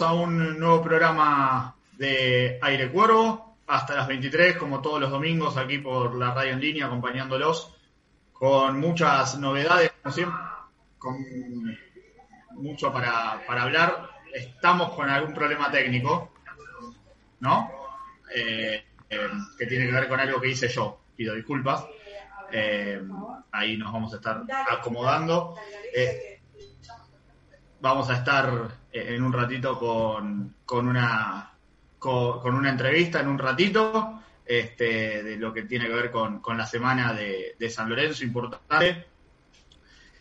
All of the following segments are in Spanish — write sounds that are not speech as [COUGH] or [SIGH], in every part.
a un nuevo programa de Aire Cuervo, hasta las 23, como todos los domingos, aquí por la radio en línea, acompañándolos con muchas novedades, como siempre, con mucho para, para hablar. Estamos con algún problema técnico, ¿no? Eh, eh, que tiene que ver con algo que hice yo, pido disculpas. Eh, ahí nos vamos a estar acomodando. Vamos a estar en un ratito con, con una con, con una entrevista en un ratito este, de lo que tiene que ver con, con la semana de, de San Lorenzo importante.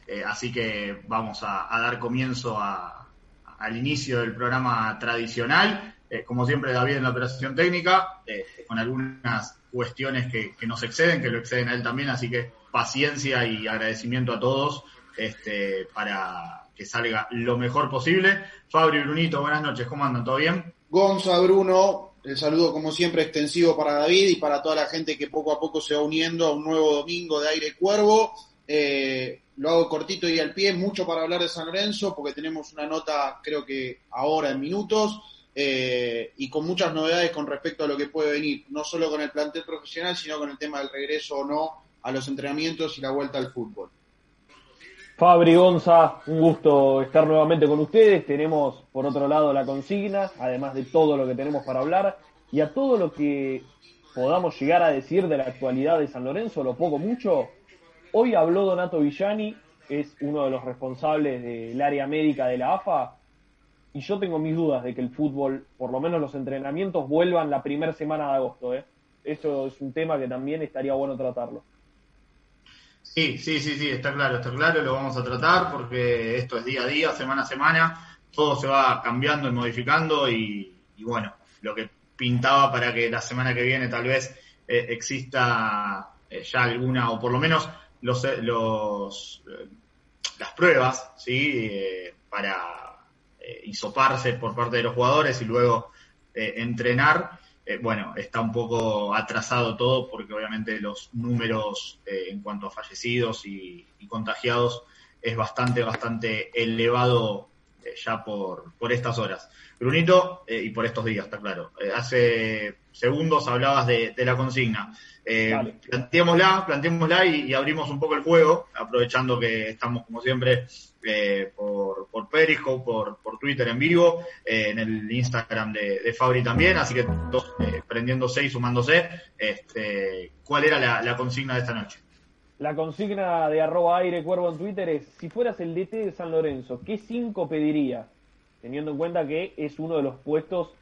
Eh, así que vamos a, dar comienzo a- al inicio del programa tradicional. Eh, como siempre David en la operación técnica eh, con algunas cuestiones que, que nos exceden que lo exceden a él también así que paciencia y agradecimiento a todos este, para que salga lo mejor posible. Fabri Brunito, buenas noches, ¿cómo andan? ¿Todo bien? Gonza, Bruno, el saludo como siempre extensivo para David y para toda la gente que poco a poco se va uniendo a un nuevo domingo de Aire Cuervo. Eh, lo hago cortito y al pie, mucho para hablar de San Lorenzo porque tenemos una nota creo que ahora en minutos eh, y con muchas novedades con respecto a lo que puede venir, no solo con el plantel profesional, sino con el tema del regreso o no a los entrenamientos y la vuelta al fútbol. Fabri Gonza, un gusto estar nuevamente con ustedes. Tenemos por otro lado la consigna, además de todo lo que tenemos para hablar y a todo lo que podamos llegar a decir de la actualidad de San Lorenzo, lo poco mucho. Hoy habló Donato Villani, es uno de los responsables del área médica de la AFA, y yo tengo mis dudas de que el fútbol, por lo menos los entrenamientos, vuelvan la primera semana de agosto. ¿eh? Esto es un tema que también estaría bueno tratarlo. Sí, sí, sí, sí, está claro, está claro, lo vamos a tratar porque esto es día a día, semana a semana, todo se va cambiando y modificando y, y bueno, lo que pintaba para que la semana que viene tal vez eh, exista eh, ya alguna, o por lo menos los, eh, los las pruebas, ¿sí? Para hisoparse por parte de los jugadores y luego entrenar. Eh, bueno, está un poco atrasado todo porque obviamente los números eh, en cuanto a fallecidos y, y contagiados es bastante, bastante elevado eh, ya por, por estas horas. Brunito, eh, y por estos días, está claro. Eh, hace segundos hablabas de, de la consigna. Dale. planteémosla, planteémosla y, y abrimos un poco el juego, aprovechando que estamos como siempre por, por Periscope, por, por Twitter en vivo, en el Instagram de, de Fabri también, así que todos prendiéndose y sumándose. Este, ¿Cuál era la, la consigna de esta noche? La consigna de arroba aire cuervo en Twitter es, si fueras el DT de San Lorenzo, ¿qué cinco pedirías? Teniendo en cuenta que es uno de los puestos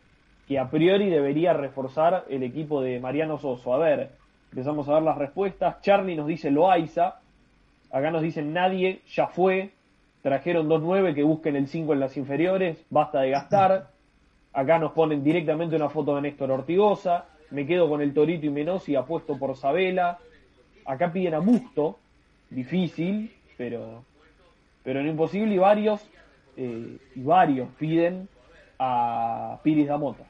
que a priori debería reforzar el equipo de Mariano Soso. A ver, empezamos a ver las respuestas. Charlie nos dice Loaiza. Acá nos dicen nadie, ya fue. Trajeron 2-9 que busquen el 5 en las inferiores. Basta de gastar. Acá nos ponen directamente una foto de Néstor Ortigosa. Me quedo con el Torito y Menossi apuesto por Sabela. Acá piden a Busto, difícil, pero, pero no imposible, y varios, eh, y varios piden a Piris Damota.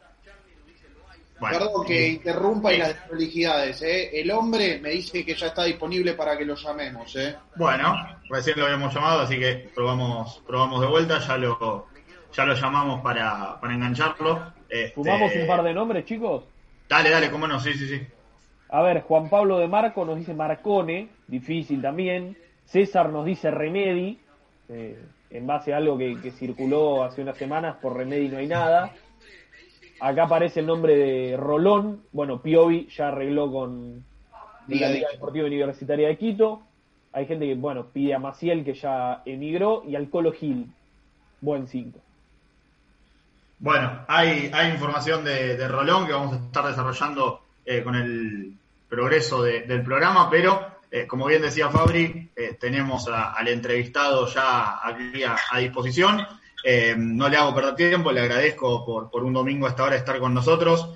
Bueno, Perdón que eh, interrumpa y las desprolijidades, ¿eh? El hombre me dice que ya está disponible para que lo llamemos, ¿eh? Bueno, recién lo habíamos llamado, así que probamos, probamos de vuelta, ya lo, ya lo llamamos para, para engancharlo. Este, ¿Fumamos un par de nombres, chicos? Dale, dale, cómo no, sí, sí, sí. A ver, Juan Pablo de Marco nos dice Marcone, difícil también. César nos dice Remedi, eh, en base a algo que, que circuló hace unas semanas, por Remedi no hay nada. Acá aparece el nombre de Rolón. Bueno, Piovi ya arregló con Liga la Liga. Deportiva Universitaria de Quito. Hay gente que, bueno, pide a Maciel, que ya emigró, y al Colo Gil. Buen 5. Bueno, hay, hay información de, de Rolón que vamos a estar desarrollando eh, con el progreso de- del programa, pero eh, como bien decía Fabri, eh, tenemos al entrevistado ya aquí a, disposición. Eh, no le hago perder tiempo, le agradezco por, por un domingo a esta hora estar con nosotros,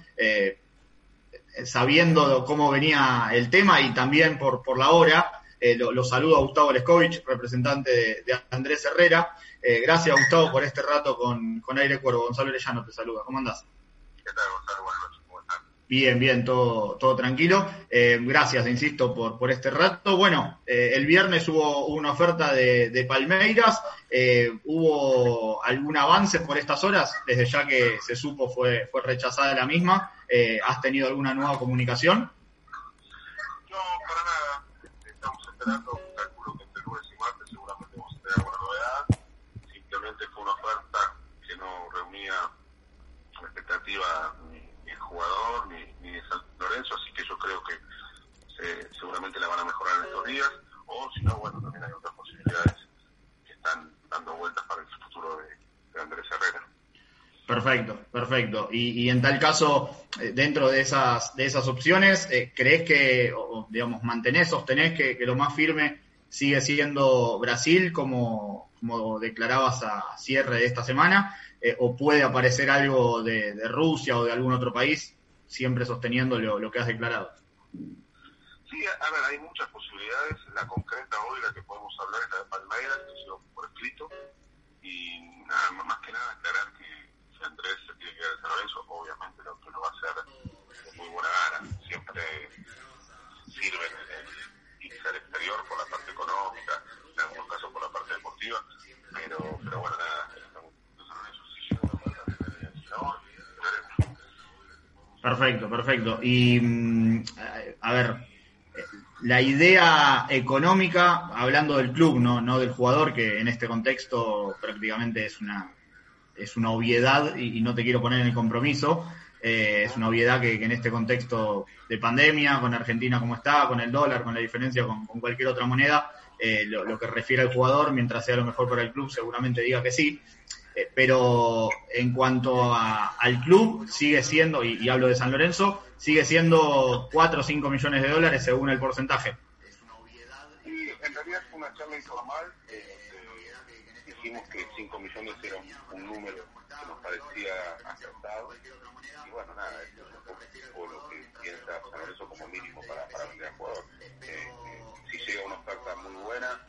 sabiendo cómo venía el tema y también por, por la hora. Lo, saludo a Gustavo Leskovich, representante de, Andrés Herrera. Gracias, Gustavo, por este rato con, con Aire Cuervo. Gonzalo Orellano te saluda. ¿Cómo andás? ¿Qué tal, Gonzalo? Buenas noches. Bien, bien, todo, todo tranquilo. Eh, gracias, insisto, por, por este rato. Bueno, eh, el viernes hubo una oferta de, de Palmeiras. Eh, ¿Hubo algún avance por estas horas? Desde ya que se supo fue, fue rechazada la misma. Eh, ¿Has tenido alguna nueva comunicación? No, para nada. Estamos esperando, calculo que entre lunes y martes seguramente vamos a tener alguna novedad. Simplemente fue una oferta que no reunía la expectativa ni el jugador ni, ni de San Así que yo creo que se- seguramente la van a mejorar en estos días. O si no, bueno, también hay otras posibilidades que están dando vueltas para el futuro de, Andrés Herrera. Perfecto, perfecto. Y, en tal caso, eh, dentro de esas, de esas opciones, eh, ¿crees que, o, digamos, mantenés, sostenés que, lo más firme sigue siendo Brasil, como, como declarabas a cierre de esta semana? Eh, ¿O puede aparecer algo de Rusia o de algún otro país, siempre sosteniendo lo, lo que has declarado? Sí, a ver, hay muchas posibilidades. La concreta hoy, la que podemos hablar es la de Palmeiras, que se por escrito. Y nada, más que nada aclarar que si Andrés se tiene que ir a San Lorenzo, obviamente lo que lo va a hacer de muy buena gana. Siempre sirve el, al exterior por la parte económica, en algunos casos por la parte deportiva. Pero, pero bueno, nada, Perfecto, perfecto. Y, mm, a ver, la idea económica, hablando del club, no, no del jugador, que en este contexto prácticamente es una, es una obviedad y, no te quiero poner en el compromiso. eh, es una obviedad que, que en este contexto de pandemia, con Argentina como está, con el dólar, con la diferencia con, con cualquier otra moneda, eh, lo, lo que refiere al jugador, mientras sea lo mejor para el club, seguramente diga que sí. Eh, pero en cuanto a- al club, sigue siendo, y, y hablo de San Lorenzo, sigue siendo 4 o 5 millones de dólares según el porcentaje. Sí, en realidad fue una charla informal. eh, dijimos que 5 millones era un, número que nos parecía acertado. Y bueno, nada, es un poco lo que piensa San Lorenzo como mínimo para, para vender al jugador. Eh, eh, si llega una oferta muy buena,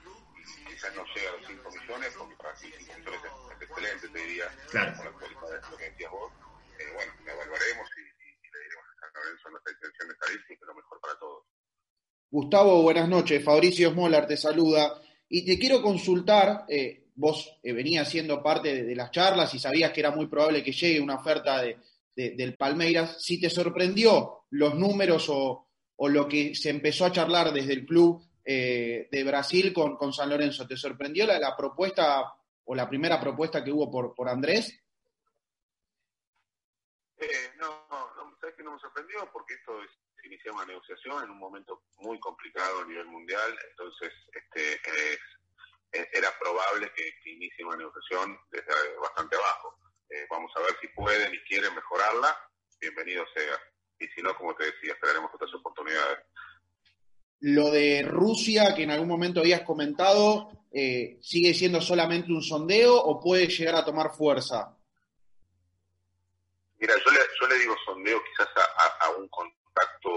quizás no llega a los 5 millones, porque para mí 5 millones es, excelente, te diría, Claro. con la actualidad de lo que decías vos. Eh, bueno, la evaluaremos y, y, y le diremos a San Lorenzo nuestra intención está ahí, que es lo mejor para todos. Gustavo, buenas noches. Fabricio Smolar te saluda. Y te quiero consultar, eh, vos eh, venías siendo parte de, de las charlas y sabías que era muy probable que llegue una oferta de, de- del Palmeiras. Si te sorprendió los números o, o lo que se empezó a charlar desde el club eh, de Brasil con, con San Lorenzo, ¿te sorprendió la, la propuesta o la primera propuesta que hubo por, por Andrés? Eh, no, no, sabes que no me sorprendió porque esto es se inicia una negociación en un momento muy complicado a nivel mundial, entonces este es- es- era probable que, que inicie una negociación desde bastante abajo. Eh, vamos a ver si pueden y quieren mejorarla, bienvenido sea. Y si no, como te decía, esperaremos otras oportunidades. Lo de Rusia, que en algún momento habías comentado, eh, ¿sigue siendo solamente un sondeo o puede llegar a tomar fuerza? Mira, yo le, yo le digo sondeo quizás a, un contacto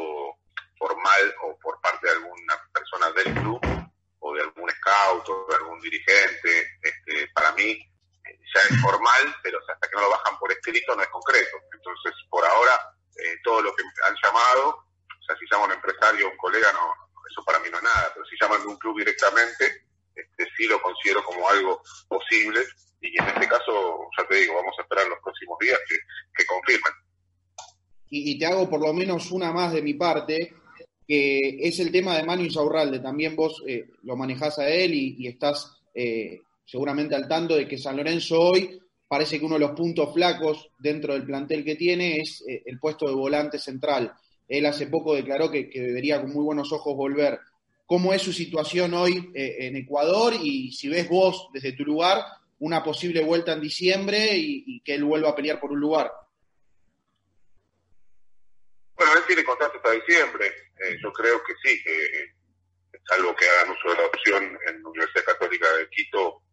formal o por parte de alguna persona del club o de algún scout o de algún dirigente. Este, para mí eh, ya es formal, pero hasta que no lo bajan por escrito no es concreto. Entonces, por ahora, eh, todo lo que han llamado, o sea, si llama un empresario o un colega, no, eso para mí no es pero si llaman de un club directamente, este, sí lo considero como algo posible y en este caso, ya te digo, vamos a esperar los próximos días que, que confirmen. Y, te hago por lo menos una más de mi parte, que es el tema de Manu Insaurralde. También vos eh, lo manejás a él y, estás eh, seguramente al tanto de que San Lorenzo hoy parece que uno de los puntos flacos dentro del plantel que tiene es eh, el puesto de volante central. Él hace poco declaró que, debería con muy buenos ojos volver. ¿Cómo es su situación hoy eh, en Ecuador? Y si ves vos desde tu lugar una posible vuelta en diciembre y, que él vuelva a pelear por un lugar. Bueno, él tiene contrato hasta diciembre. Eh, yo creo que sí, que salvo que hagan uso de la opción en la Universidad Católica de Quito,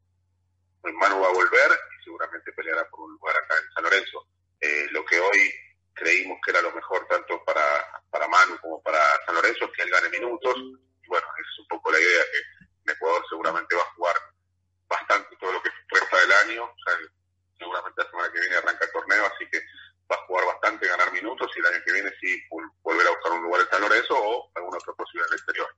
pues Manu va a volver y seguramente peleará por un lugar acá en San Lorenzo. Eh, lo que hoy creímos que era lo mejor tanto para, para Manu como para San Lorenzo es que él gane minutos. Y bueno, esa es un poco la idea, que en Ecuador seguramente va a jugar bastante todo lo que resta del año. Seguramente la semana que viene arranca el torneo, así que va a jugar bastante, ganar minutos y el año que viene sí volver a buscar un lugar en San Lorenzo o alguna otra posibilidad en el exterior.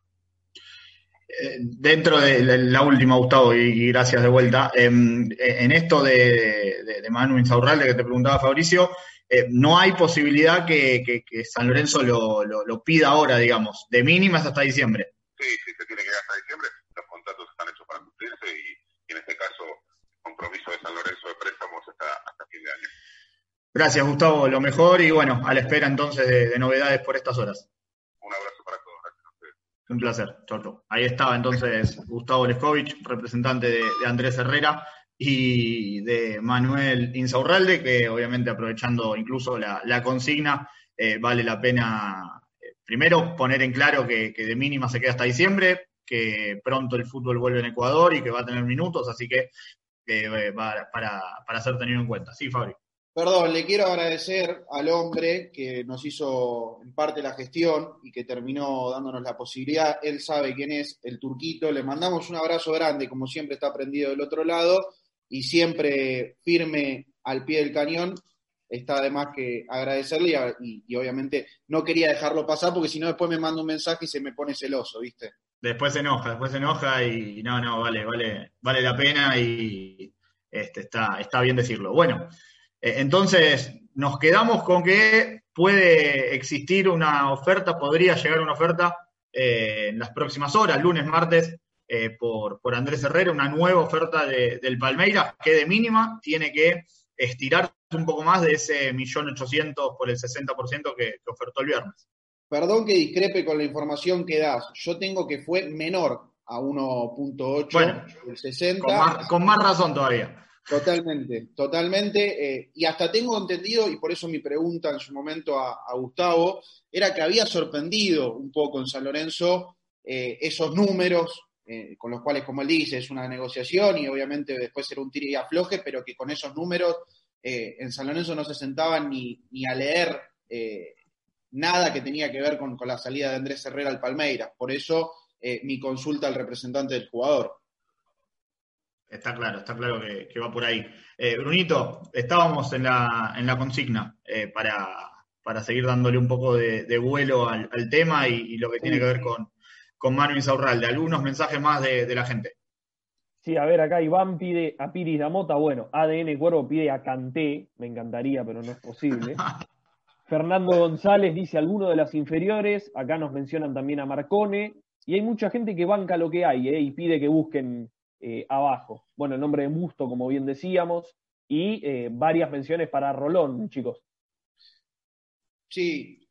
Eh, dentro de la última, Gustavo, y, gracias de vuelta, eh, en esto de, de, de Manu Insaurralde que te preguntaba Fabricio, eh, no hay posibilidad que, San Lorenzo lo, lo, lo, pida ahora, digamos, de mínimas hasta diciembre. Sí, sí, se tiene que ir hasta diciembre, los contratos están hechos para cumplirse y, y en este caso el compromiso de San Lorenzo de préstamos hasta, hasta fin de año. Gracias, Gustavo, lo mejor y bueno, a la espera entonces de, de novedades por estas horas. Un abrazo para todos, gracias a ustedes. Un placer, Chocho. Ahí estaba entonces Gustavo Leskovich, representante de, de, Andrés Herrera y de Manuel Insaurralde, que obviamente aprovechando incluso la, la consigna, eh, vale la pena primero poner en claro que, de mínima se queda hasta diciembre, que pronto el fútbol vuelve en Ecuador y que va a tener minutos, así que eh, va para, para ser tenido en cuenta. Sí, Fabri. Perdón, le quiero agradecer al hombre que nos hizo en parte la gestión y que terminó dándonos la posibilidad. Él sabe quién es el turquito. Le mandamos un abrazo grande, como siempre está prendido del otro lado y siempre firme al pie del cañón. Está además que agradecerle y, obviamente no quería dejarlo pasar porque si no después me manda un mensaje y se me pone celoso, ¿viste? Después se enoja, después se enoja y no, no, vale, vale, vale la pena y este, está, está bien decirlo. Bueno, eh, entonces, nos quedamos con que puede existir una oferta, podría llegar una oferta eh, en las próximas horas, lunes, martes, eh, por, por, Andrés Herrera, una nueva oferta de, del Palmeiras que de mínima tiene que estirar un poco más de ese millón ochocientos por el 60% que, que ofertó el viernes. Perdón que discrepe con la información que das. Yo tengo que fue menor a 1.8, bueno, el 60. Con más, con más razón todavía. Totalmente, totalmente. Eh, y hasta tengo entendido, y por eso mi pregunta en su momento a, a Gustavo, era que había sorprendido un poco en San Lorenzo eh, esos números, eh, con los cuales, como él dice, es una negociación y obviamente después será un tiro y afloje, pero que con esos números eh, en San Lorenzo no se sentaban ni, ni a leer nada que tenía que ver con, con, la salida de Andrés Herrera al Palmeiras. Por eso mi consulta al representante del jugador. Está claro, está claro que, que va por ahí. Eh, Brunito, estábamos en la, en la consigna eh, para, para, seguir dándole un poco de, de vuelo al, al tema y, y, lo que tiene que ver con, con Manu Insaurralde. Algunos mensajes más de, de, la gente. Sí, a ver, acá Iván pide a Piris Damota, bueno, ADN Cuervo pide a Canté, me encantaría, pero no es posible. [LAUGHS] Fernando González dice alguno de las inferiores, acá nos mencionan también a Marcone, y hay mucha gente que banca lo que hay eh, y pide que busquen eh, abajo. Bueno, el nombre de Musto, como bien decíamos, y eh, varias menciones para Rolón, chicos. Sí,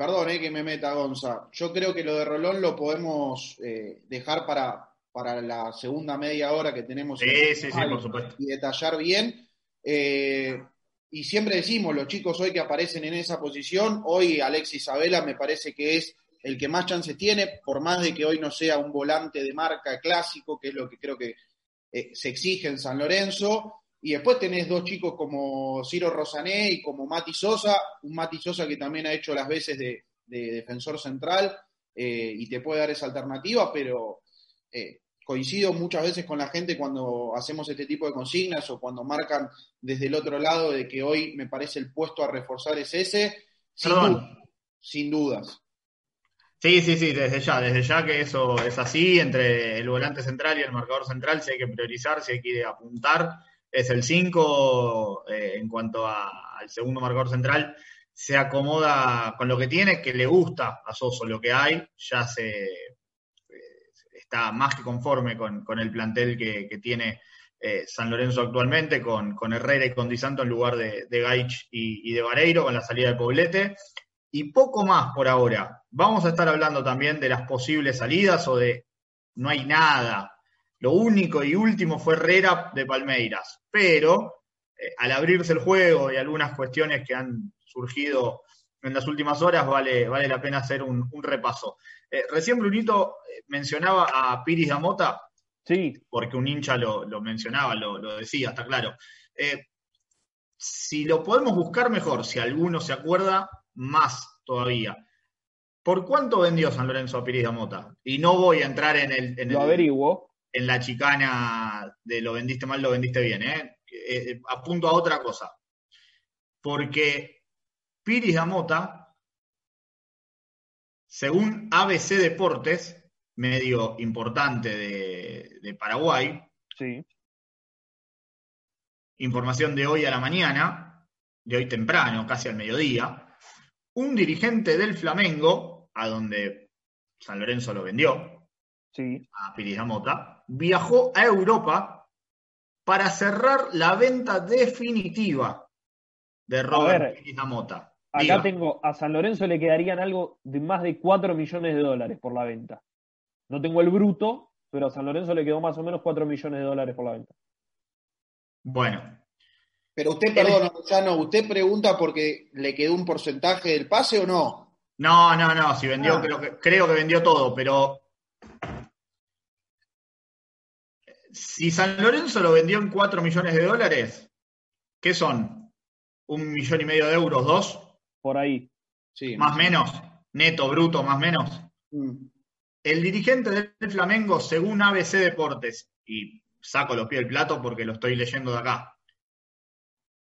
perdón eh, que me meta Gonza. Yo creo que lo de Rolón lo podemos eh, dejar para, para la segunda media hora que tenemos. Sí, sí, sí, por supuesto. Y detallar bien. Eh, y siempre decimos, los chicos hoy que aparecen en esa posición, hoy Alexis Isabela me parece que es el que más chances tiene, por más de que hoy no sea un volante de marca clásico, que es lo que creo que eh, se exige en San Lorenzo. Y después tenés dos chicos como Ciro Rosané y como Mati Sosa, un Mati Sosa que también ha hecho las veces de, de defensor central eh, y te puede dar esa alternativa, pero eh, coincido muchas veces con la gente cuando hacemos este tipo de consignas o cuando marcan desde el otro lado de que hoy me parece el puesto a reforzar es ese, sin, duda, sin dudas. Sí, sí, sí, desde ya, desde ya que eso es así, entre el volante central y el marcador central, si hay que priorizar, si hay que apuntar, es el 5 eh, en cuanto al segundo marcador central, se acomoda con lo que tiene, que le gusta a Soso lo que hay, ya se eh, está más que conforme con, con el plantel que, que tiene eh, San Lorenzo actualmente, con, con, Herrera y con Di Santo en lugar de, de Gaich y, y, de Vareiro, con la salida de Poblete. Y poco más por ahora. Vamos a estar hablando también de las posibles salidas o de no hay nada. Lo único y último fue Herrera de Palmeiras. Pero eh, al abrirse el juego y algunas cuestiones que han surgido en las últimas horas, vale, vale la pena hacer un, un repaso. Eh, recién Brunito mencionaba a Piris Damota, sí. porque un hincha lo, lo mencionaba, lo, lo, decía, está claro. Eh, si lo podemos buscar mejor, si alguno se acuerda, más todavía. ¿Por cuánto vendió San Lorenzo a Piris Damota? Y no voy a entrar en el, en, lo el, averiguo. En la chicana de lo vendiste mal, lo vendiste bien. ¿eh? Eh, apunto a otra cosa. Porque Piris Damota, según ABC Deportes, medio importante de, de Paraguay, sí. información de hoy a la mañana, de hoy temprano, casi al mediodía, un dirigente del Flamengo, a donde San Lorenzo lo vendió, sí. a Piris Damota, viajó a Europa para cerrar la venta definitiva de Robert Piris Damota. Acá Diga. tengo, a San Lorenzo le quedarían algo de más de 4 millones de dólares por la venta. No tengo el bruto, pero a San Lorenzo le quedó más o menos 4 millones de dólares por la venta. Bueno. Pero usted, perdón, Luciano, ¿usted pregunta porque le quedó un porcentaje del pase o no? No, no, no, si vendió, ah. creo, que, creo que vendió todo, pero si San Lorenzo lo vendió en 4 millones de dólares, ¿qué son? ¿Un millón y medio de euros? ¿Dos? Por ahí. Sí, más o menos. Neto, bruto, más menos. Mm. El dirigente del Flamengo, según ABC Deportes, y saco los pies del plato porque lo estoy leyendo de acá.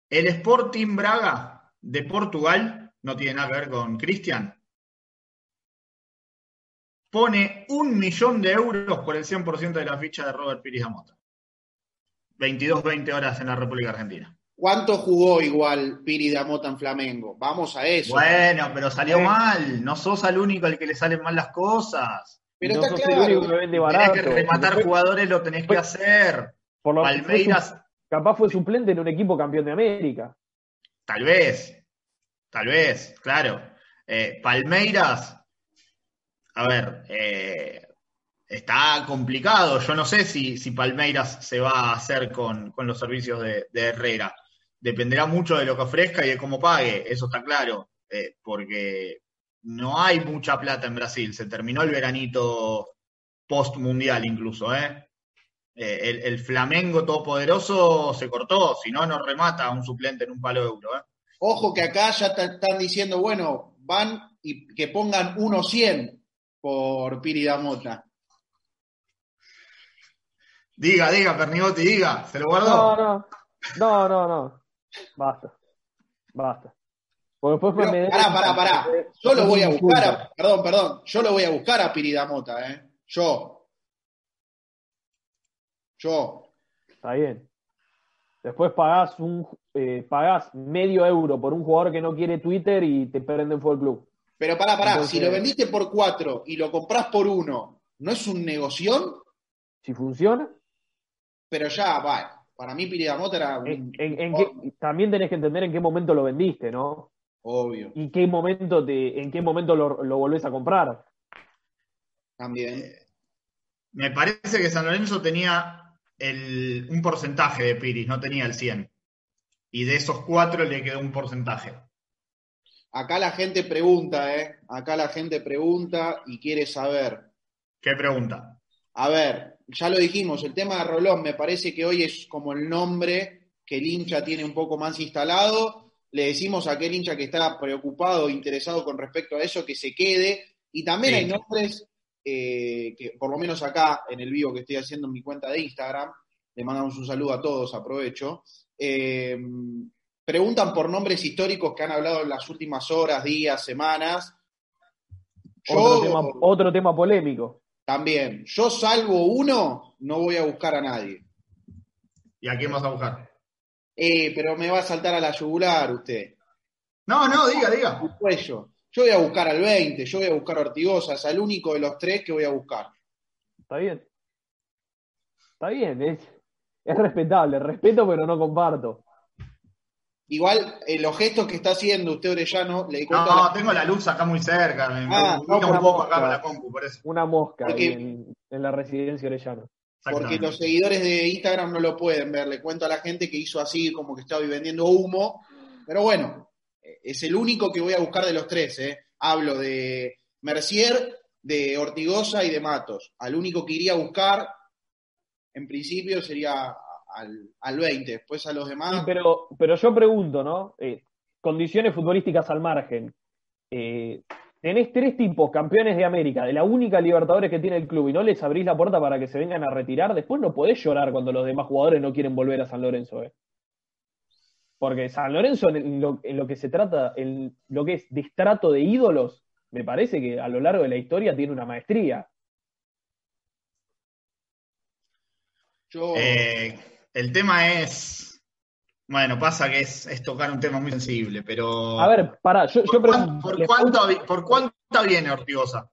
El Sporting Braga de Portugal, no tiene nada que ver con Cristian, pone un millón de euros por el 100% de la ficha de Robert Piris Damota. 22-20 horas en la República Argentina. ¿Cuánto jugó igual Piri Damota en Flamengo? Vamos a eso. Bueno, pero salió eh. mal. No sos el único al que le salen mal las cosas. Pero no está sos claro. el único que vende barato. Tenés que rematar jugadores, lo tenés que hacer. Por lo Palmeiras. Fue, capaz fue suplente en un equipo campeón de América. Tal vez. Tal vez, claro. Eh, Palmeiras. A ver, eh, está complicado. Yo no sé si, Palmeiras se va a hacer con, con los servicios de, de, Herrera. Dependerá mucho de lo que ofrezca y de cómo pague, eso está claro, eh, porque no hay mucha plata en Brasil. Se terminó el veranito post mundial incluso, ¿eh? el, el, Flamengo todopoderoso se cortó, si no, no remata a un suplente en un palo euro. ¿eh? Ojo que acá ya están diciendo, bueno, van y que pongan 1.100 por Piri Damota. Diga, diga, Pernigotti, diga, ¿se lo guardó? No, no, no, no, no. Basta, basta. Porque después Pero, me pará, pará, pará. Yo lo voy a buscar, a, perdón, perdón, yo lo voy a buscar a Piridamota, ¿eh? Yo. Yo. Está bien. Después pagás, un, eh, pagás medio euro por un jugador que no quiere Twitter y te prenden full club. Pero pará, pará, Entonces, si lo vendiste por cuatro y lo comprás por uno, ¿no es un negoción? Si funciona. Pero ya, va, para mí Piridamota era un... En, en, en qué, también tenés que entender en qué momento lo vendiste, ¿no? Obvio. ¿Y qué momento te, en qué momento lo, lo volvés a comprar? También. Me parece que San Lorenzo tenía el, un porcentaje de Piris, no tenía el 100. Y de esos cuatro le quedó un porcentaje. Acá la gente pregunta, ¿eh? Acá la gente pregunta y quiere saber. ¿Qué pregunta? A ver, ya lo dijimos, el tema de Rolón me parece que hoy es como el nombre que el hincha tiene un poco más instalado. Le decimos a aquel hincha que está preocupado, interesado con respecto a eso, que se quede. Y también sí. hay nombres eh, que, por lo menos acá en el vivo que estoy haciendo en mi cuenta de Instagram, le mandamos un saludo a todos, aprovecho. Eh, preguntan por nombres históricos que han hablado en las últimas horas, días, semanas. Yo, otro, tema, otro tema polémico. También, yo salvo uno, no voy a buscar a nadie. ¿Y a quién vas a buscar? Eh, pero me va a saltar a la yugular usted. No, no, diga, diga. El cuello. Yo voy a buscar al 20, yo voy a buscar a Ortigosa, es el único de los tres que voy a buscar. Está bien. Está bien, es, es respetable, respeto pero no comparto. Igual, eh, los gestos que está haciendo usted, Orellano, le No, la- tengo la luz acá muy cerca. Me, Ah, no, un poco acá con la compu, por eso. Una mosca Porque- en, en la residencia Orellano. porque los seguidores de Instagram no lo pueden ver. Le cuento a la gente que hizo así, como que estaba vendiendo humo. Pero bueno, eh, es el único que voy a buscar de los tres. ¿eh? Hablo de Mercier, de Ortigosa y de Matos. Al único que iría a buscar, en principio, sería al, al 20. Después a los Sí, demás. pero, pero yo pregunto, ¿no? Eh, condiciones futbolísticas al margen. Eh, tenés tres tipos campeones de América, de la única Libertadores que tiene el club, y no les abrís la puerta para que se vengan a retirar, después no podés llorar cuando los demás jugadores no quieren volver a San Lorenzo, ¿eh? Porque San Lorenzo, en lo, en lo que se trata, en lo que es destrato de ídolos, me parece que a lo largo de la historia tiene una maestría. Yo, Eh, el tema es. Bueno, pasa que es, es tocar un tema muy sensible, pero. A ver, pará, yo, ¿por, cuánto, ¿por cuánta viene Ortigosa?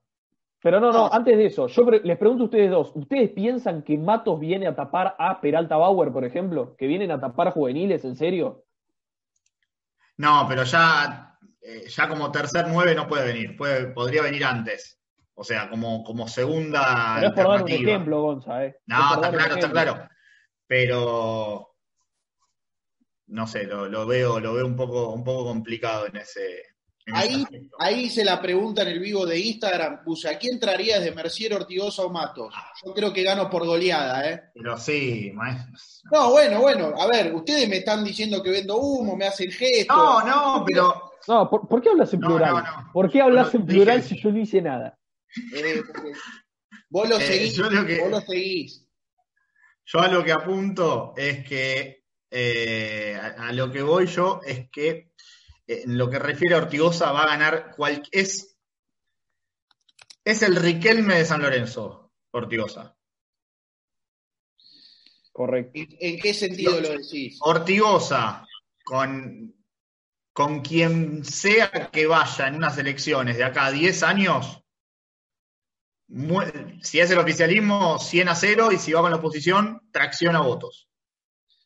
Pero no, no, antes de eso, yo les pregunto a ustedes dos, ¿ustedes piensan que Matos viene a tapar a Peralta Bauer, por ejemplo? ¿Que vienen a tapar juveniles, en serio? No, pero ya, eh, ya como tercer nueve no puede venir, puede, podría venir antes. O sea, como, como segunda Pero es por dar un ejemplo, Gonza, ¿eh? No, está claro, está claro. Pero no sé, lo, lo veo, lo veo un poco, un poco complicado en ese, en ese ahí, ahí hice la pregunta en el vivo de Instagram. Puse, ¿a quién traerías de Mercier, Ortigosa o Matos? Yo creo que gano por goleada, ¿eh? Pero sí, maestro. No, bueno, bueno, a ver, ustedes me están diciendo que vendo humo, me hacen gesto. No, no, pero No, ¿por, por qué hablas en No, plural? no, no. ¿Por qué hablas Bueno, en plural dije- si yo no hice nada? Eh, porque vos lo Eh, seguís, yo lo que- vos lo seguís. Yo a lo que apunto es que eh, a, a lo que voy yo es que eh, en lo que refiere a Ortigosa va a ganar cual, es, es el Riquelme de San Lorenzo, Ortigosa. Correcto. ¿En, en qué sentido lo decís? Ortigosa, con, con quien sea que vaya en unas elecciones de acá a 10 años, si es el oficialismo, 100 a 0, y si va con la oposición, tracción a votos.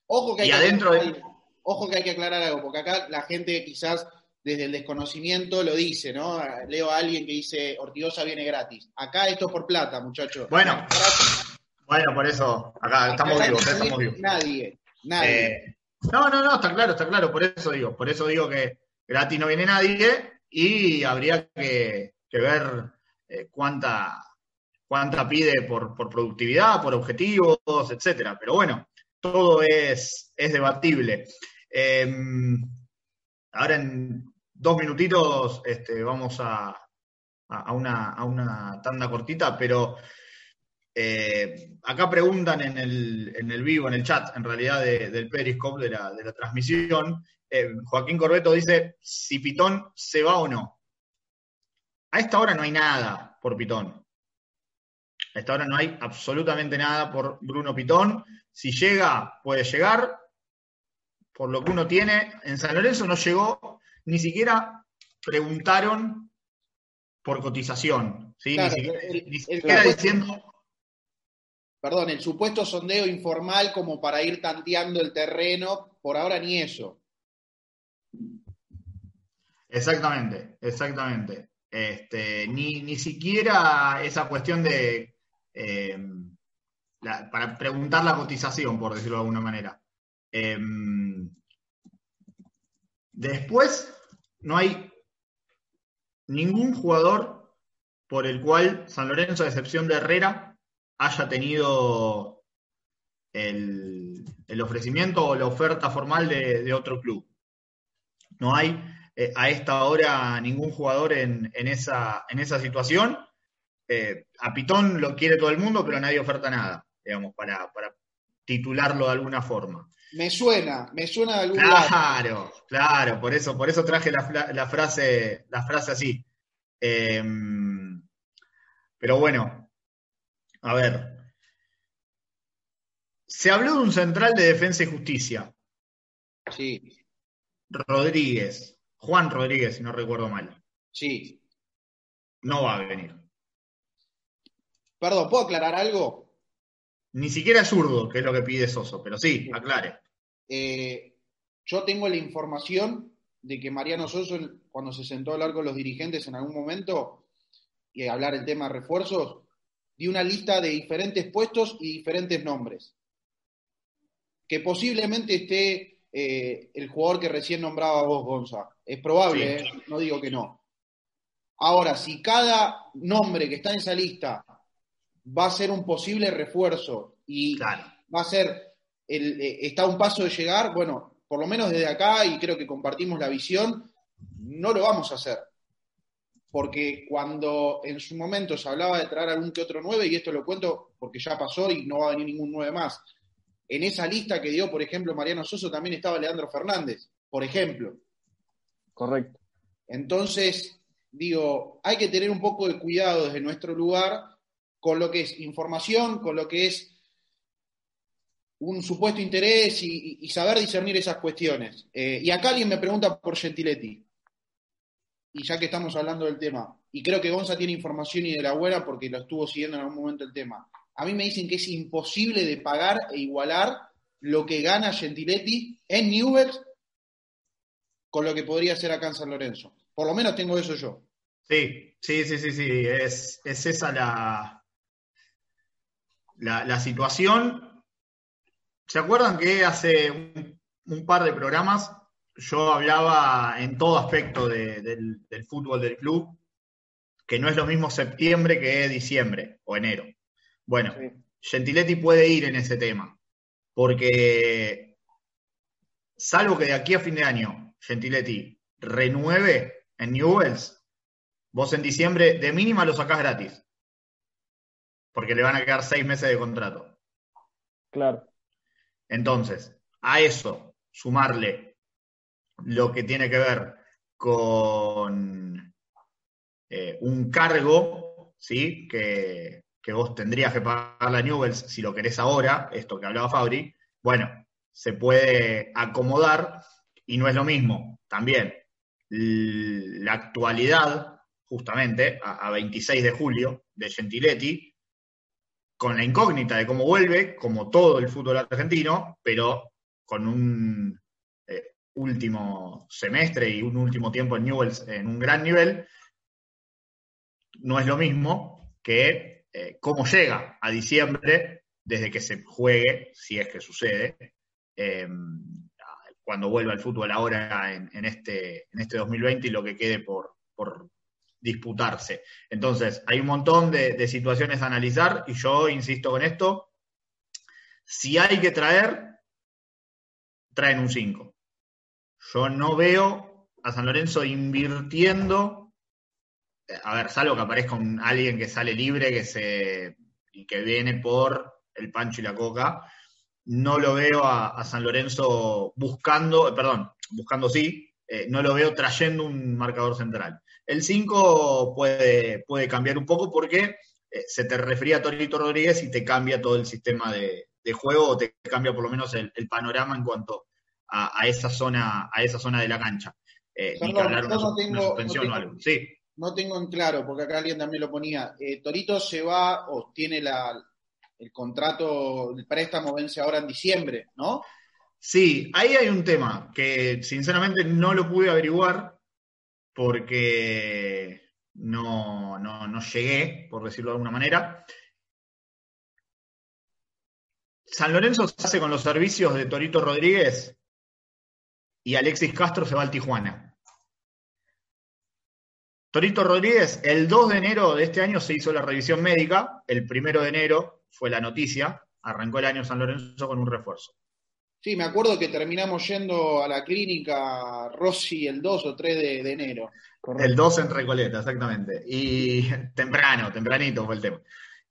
Ojo que hay Y que adentro de- aclarar algo. Ojo que hay que aclarar algo, porque acá la gente quizás desde el desconocimiento lo dice, ¿no? Leo a alguien que dice Ortigosa viene gratis. Acá esto es por plata, muchachos. Bueno, bueno, por eso, acá estamos Acá vivos, no estamos vivos. Nadie, nadie. Eh, no, no, no, está claro, está claro, por eso digo, por eso digo que gratis no viene nadie y habría que, que ver eh, cuánta, cuánta pide por, por productividad, por objetivos, etcétera. Pero bueno, todo es, es debatible. Eh, ahora en dos minutitos este, vamos a, a- una, a una tanda cortita, pero eh, acá preguntan en el, en el vivo, en el chat, en realidad, de- del Periscope, de la, de la transmisión. eh, Joaquín Corbeto dice si Pitón se va o no. A esta hora no hay nada por Pitón. A esta hora no hay absolutamente nada por Bruno Pitón. Si llega, puede llegar. Por lo que uno tiene, en San Lorenzo no llegó, ni siquiera preguntaron por cotización. ¿sí? Claro, ni siquiera, el- ni el- siquiera el- diciendo Perdón, el supuesto sondeo informal como para ir tanteando el terreno, por ahora ni eso. Exactamente, exactamente. Este, ni, ni siquiera esa cuestión de la- para preguntar la cotización, por decirlo de alguna manera. Em, después, no hay ningún jugador por el cual San Lorenzo, a excepción de Herrera, haya tenido el, ofrecimiento o la oferta formal de, otro club. No hay eh, a esta hora ningún jugador en esa situación. Eh, a Pitón lo quiere todo el mundo, pero nadie oferta nada, digamos, para, para titularlo de alguna forma. Me suena, me suena de algún lado. Claro, claro, por eso, por eso traje la, frase, la frase así. Eh, pero bueno, a ver. Se habló de un central de defensa y justicia, Sí, Rodríguez, Juan Rodríguez, si no recuerdo mal. sí. No va a venir. Perdón, ¿puedo aclarar algo? Ni siquiera es zurdo, que es lo que pide Soso, pero sí, aclare. Eh, yo tengo la información de que Mariano Soso, cuando se sentó a hablar con los dirigentes en algún momento y a hablar el tema de refuerzos, dio una lista de diferentes puestos y diferentes nombres. Que posiblemente esté eh, el jugador que recién nombraba vos, Gonza. Es probable, Sí. ¿eh? no digo que no. Ahora, si cada nombre que está en esa lista va a ser un posible refuerzo y Claro. va a ser, el, eh, está a un paso de llegar, bueno, por lo menos desde acá, y creo que compartimos la visión, no lo vamos a hacer. Porque cuando en su momento se hablaba de traer algún que otro 9, y esto lo cuento porque ya pasó y no va a venir ningún 9 más, en esa lista que dio, por ejemplo, Mariano Soso también estaba Leandro Fernández, por ejemplo. Correcto. Entonces, digo, hay que tener un poco de cuidado desde nuestro lugar con lo que es información, con lo que es un supuesto interés y, saber discernir esas cuestiones. Eh, y acá alguien me pregunta por Gentiletti. Y ya que estamos hablando del tema, y creo que Gonza tiene información y de la buena porque lo estuvo siguiendo en algún momento el tema. A mí me dicen que es imposible de pagar e igualar lo que gana Gentiletti en Newell's con lo que podría ser acá en San Lorenzo. Por lo menos tengo eso yo. Sí, sí, sí, sí, sí. Es, es esa la, la, la situación. ¿Se acuerdan que hace un, un par de programas yo hablaba en todo aspecto de- del, del fútbol del club, que no es lo mismo septiembre que diciembre o enero? Bueno, Sí. Gentiletti puede ir en ese tema, porque salvo que de aquí a fin de año Gentiletti renueve en Newells, vos en diciembre de mínima lo sacás gratis, porque le van a quedar seis meses de contrato. Claro. Entonces, a eso sumarle lo que tiene que ver con eh, un cargo, ¿sí? Que, que vos tendrías que pagarle a Newells si lo querés ahora, esto que hablaba Fabri, bueno, se puede acomodar y no es lo mismo. También la actualidad, justamente, a, a 26 de julio, de Gentiletti, con la incógnita de cómo vuelve, como todo el fútbol argentino, pero con un eh, último semestre y un último tiempo en Newells en un gran nivel, no es lo mismo que eh, cómo llega a diciembre desde que se juegue, si es que sucede, eh, cuando vuelva el fútbol ahora en, este, en este 2020 y lo que quede por disputarse. Entonces, hay un montón de, de situaciones a analizar y yo insisto con esto, si hay que traer, traen un 5. Yo no veo a San Lorenzo invirtiendo, eh, a ver, salvo que aparezca un, alguien que sale libre que se, y que viene por el pancho y la coca, no lo veo a, San Lorenzo buscando, eh, perdón, buscando sí, eh, no lo veo trayendo un marcador central. El 5 puede, puede cambiar un poco porque eh, se te refería a Torito Rodríguez y te cambia todo el sistema de, de juego o te cambia por lo menos el, el panorama en cuanto a, a, esa zona, a esa zona de la cancha. Eh, Perdón, ni una, no tengo- una suspensión no o algo. Sí, No tengo en claro, porque acá alguien también lo ponía. Eh, Torito se va o tiene la, el contrato, el préstamo vence ahora en diciembre, ¿no? Sí, ahí hay un tema que sinceramente no lo pude averiguar porque no, no, no llegué, por decirlo de alguna manera. San Lorenzo se hace con los servicios de Torito Rodríguez y Alexis Castro se va al Tijuana. Torito Rodríguez, el 2 de enero de este año se hizo la revisión médica, el 1 de enero fue la noticia, arrancó el año San Lorenzo con un refuerzo. Sí, me acuerdo que terminamos yendo a la clínica Rossi el 2 o 3 de, de enero. El 2 en Recoleta, exactamente. Y [LAUGHS] temprano, tempranito fue el tema.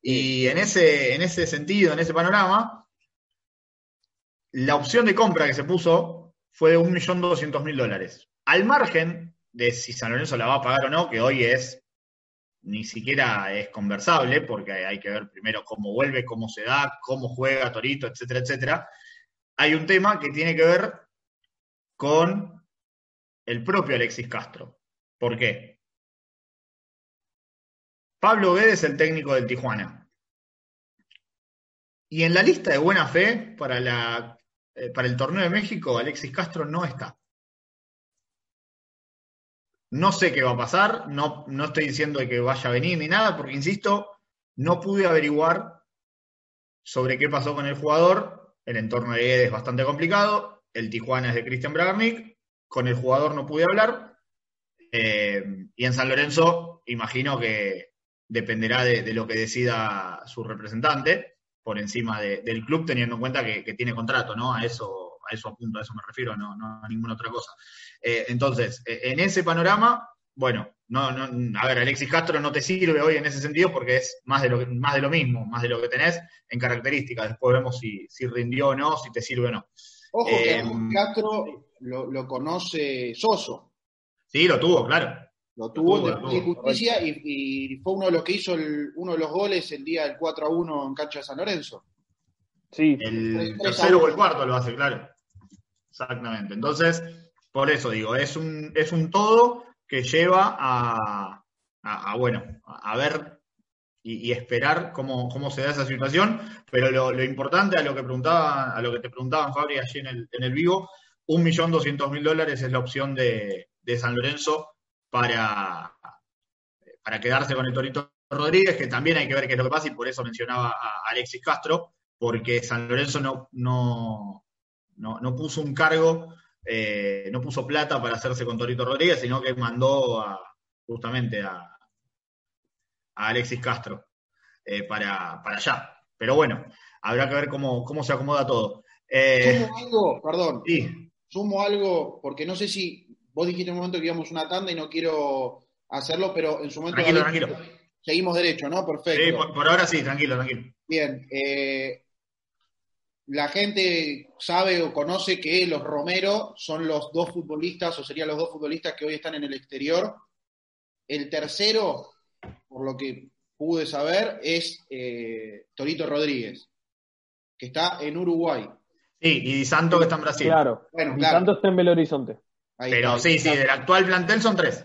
Y en ese, en ese sentido, en ese panorama, la opción de compra que se puso fue de 1.200.000 dólares. Al margen de si San Lorenzo la va a pagar o no, que hoy es ni siquiera es conversable, porque hay que ver primero cómo vuelve, cómo se da, cómo juega Torito, etcétera, etcétera. Hay un tema que tiene que ver con el propio Alexis Castro. ¿Por qué? Pablo Guedes es el técnico del Tijuana. Y en la lista de buena fe para, la, eh, para el torneo de México, Alexis Castro no está. No sé qué va a pasar, no, no estoy diciendo que vaya a venir ni nada, porque insisto, no pude averiguar sobre qué pasó con el jugador. El entorno de Ed es bastante complicado. El Tijuana es de Christian Bragarnik. Con el jugador no pude hablar. Eh, y en San Lorenzo, imagino que dependerá de, lo que decida su representante por encima de- del club, teniendo en cuenta que, tiene contrato, ¿no? A eso, a eso apunto, a eso me refiero, no, no a ninguna otra cosa. Eh, entonces, eh, en ese panorama, bueno, no, no, a ver, Alexis Castro no te sirve hoy en ese sentido porque es más de lo, que- más de lo mismo, más de lo que tenés en características. Después vemos si, si rindió o no, si te sirve o no. Ojo que Eh, a Castro lo, lo conoce Soso. Sí, lo tuvo, claro. Lo tuvo tuvo, Justicia y, y fue uno de los que hizo el- uno de los goles el día del 4 a 1 en cancha de San Lorenzo. Sí, El a tercero o el cuarto lo hace, claro. Exactamente. Entonces, por eso digo, es un, es un todo que lleva a, bueno, a, ver y, esperar cómo, cómo se da esa situación. Pero lo, importante a lo que preguntaba, a lo que te preguntaban, Fabri, allí en el, en el vivo, un millón doscientos mil dólares es la opción de, de San Lorenzo para, para quedarse con el Torito Rodríguez, que también hay que ver qué es lo que pasa, y por eso mencionaba a Alexis Castro, porque San Lorenzo no, no, no, no puso un cargo, eh, no puso plata para hacerse con Torito Rodríguez, sino que mandó a, justamente a, a Alexis Castro eh, para, para allá. Pero bueno, habrá que ver cómo, cómo se acomoda todo. Eh, Sumo algo, perdón, sí, sumo algo, porque no sé si vos dijiste en un momento que íbamos una tanda y no quiero hacerlo, pero en su momento Tranquilo, David, tranquilo. seguimos derecho, ¿no? Perfecto. sí, por, por ahora sí, tranquilo, tranquilo. Bien, eh, la gente sabe o conoce que los Romero son los dos futbolistas, o serían los dos futbolistas que hoy están en el exterior. El tercero, por lo que pude saber, es eh, Torito Rodríguez, que está en Uruguay. Sí, y Di Santo que está en Brasil. claro. Bueno, Di claro. Santo está en Belo Horizonte. Ahí Pero está. sí, sí, del actual plantel son tres.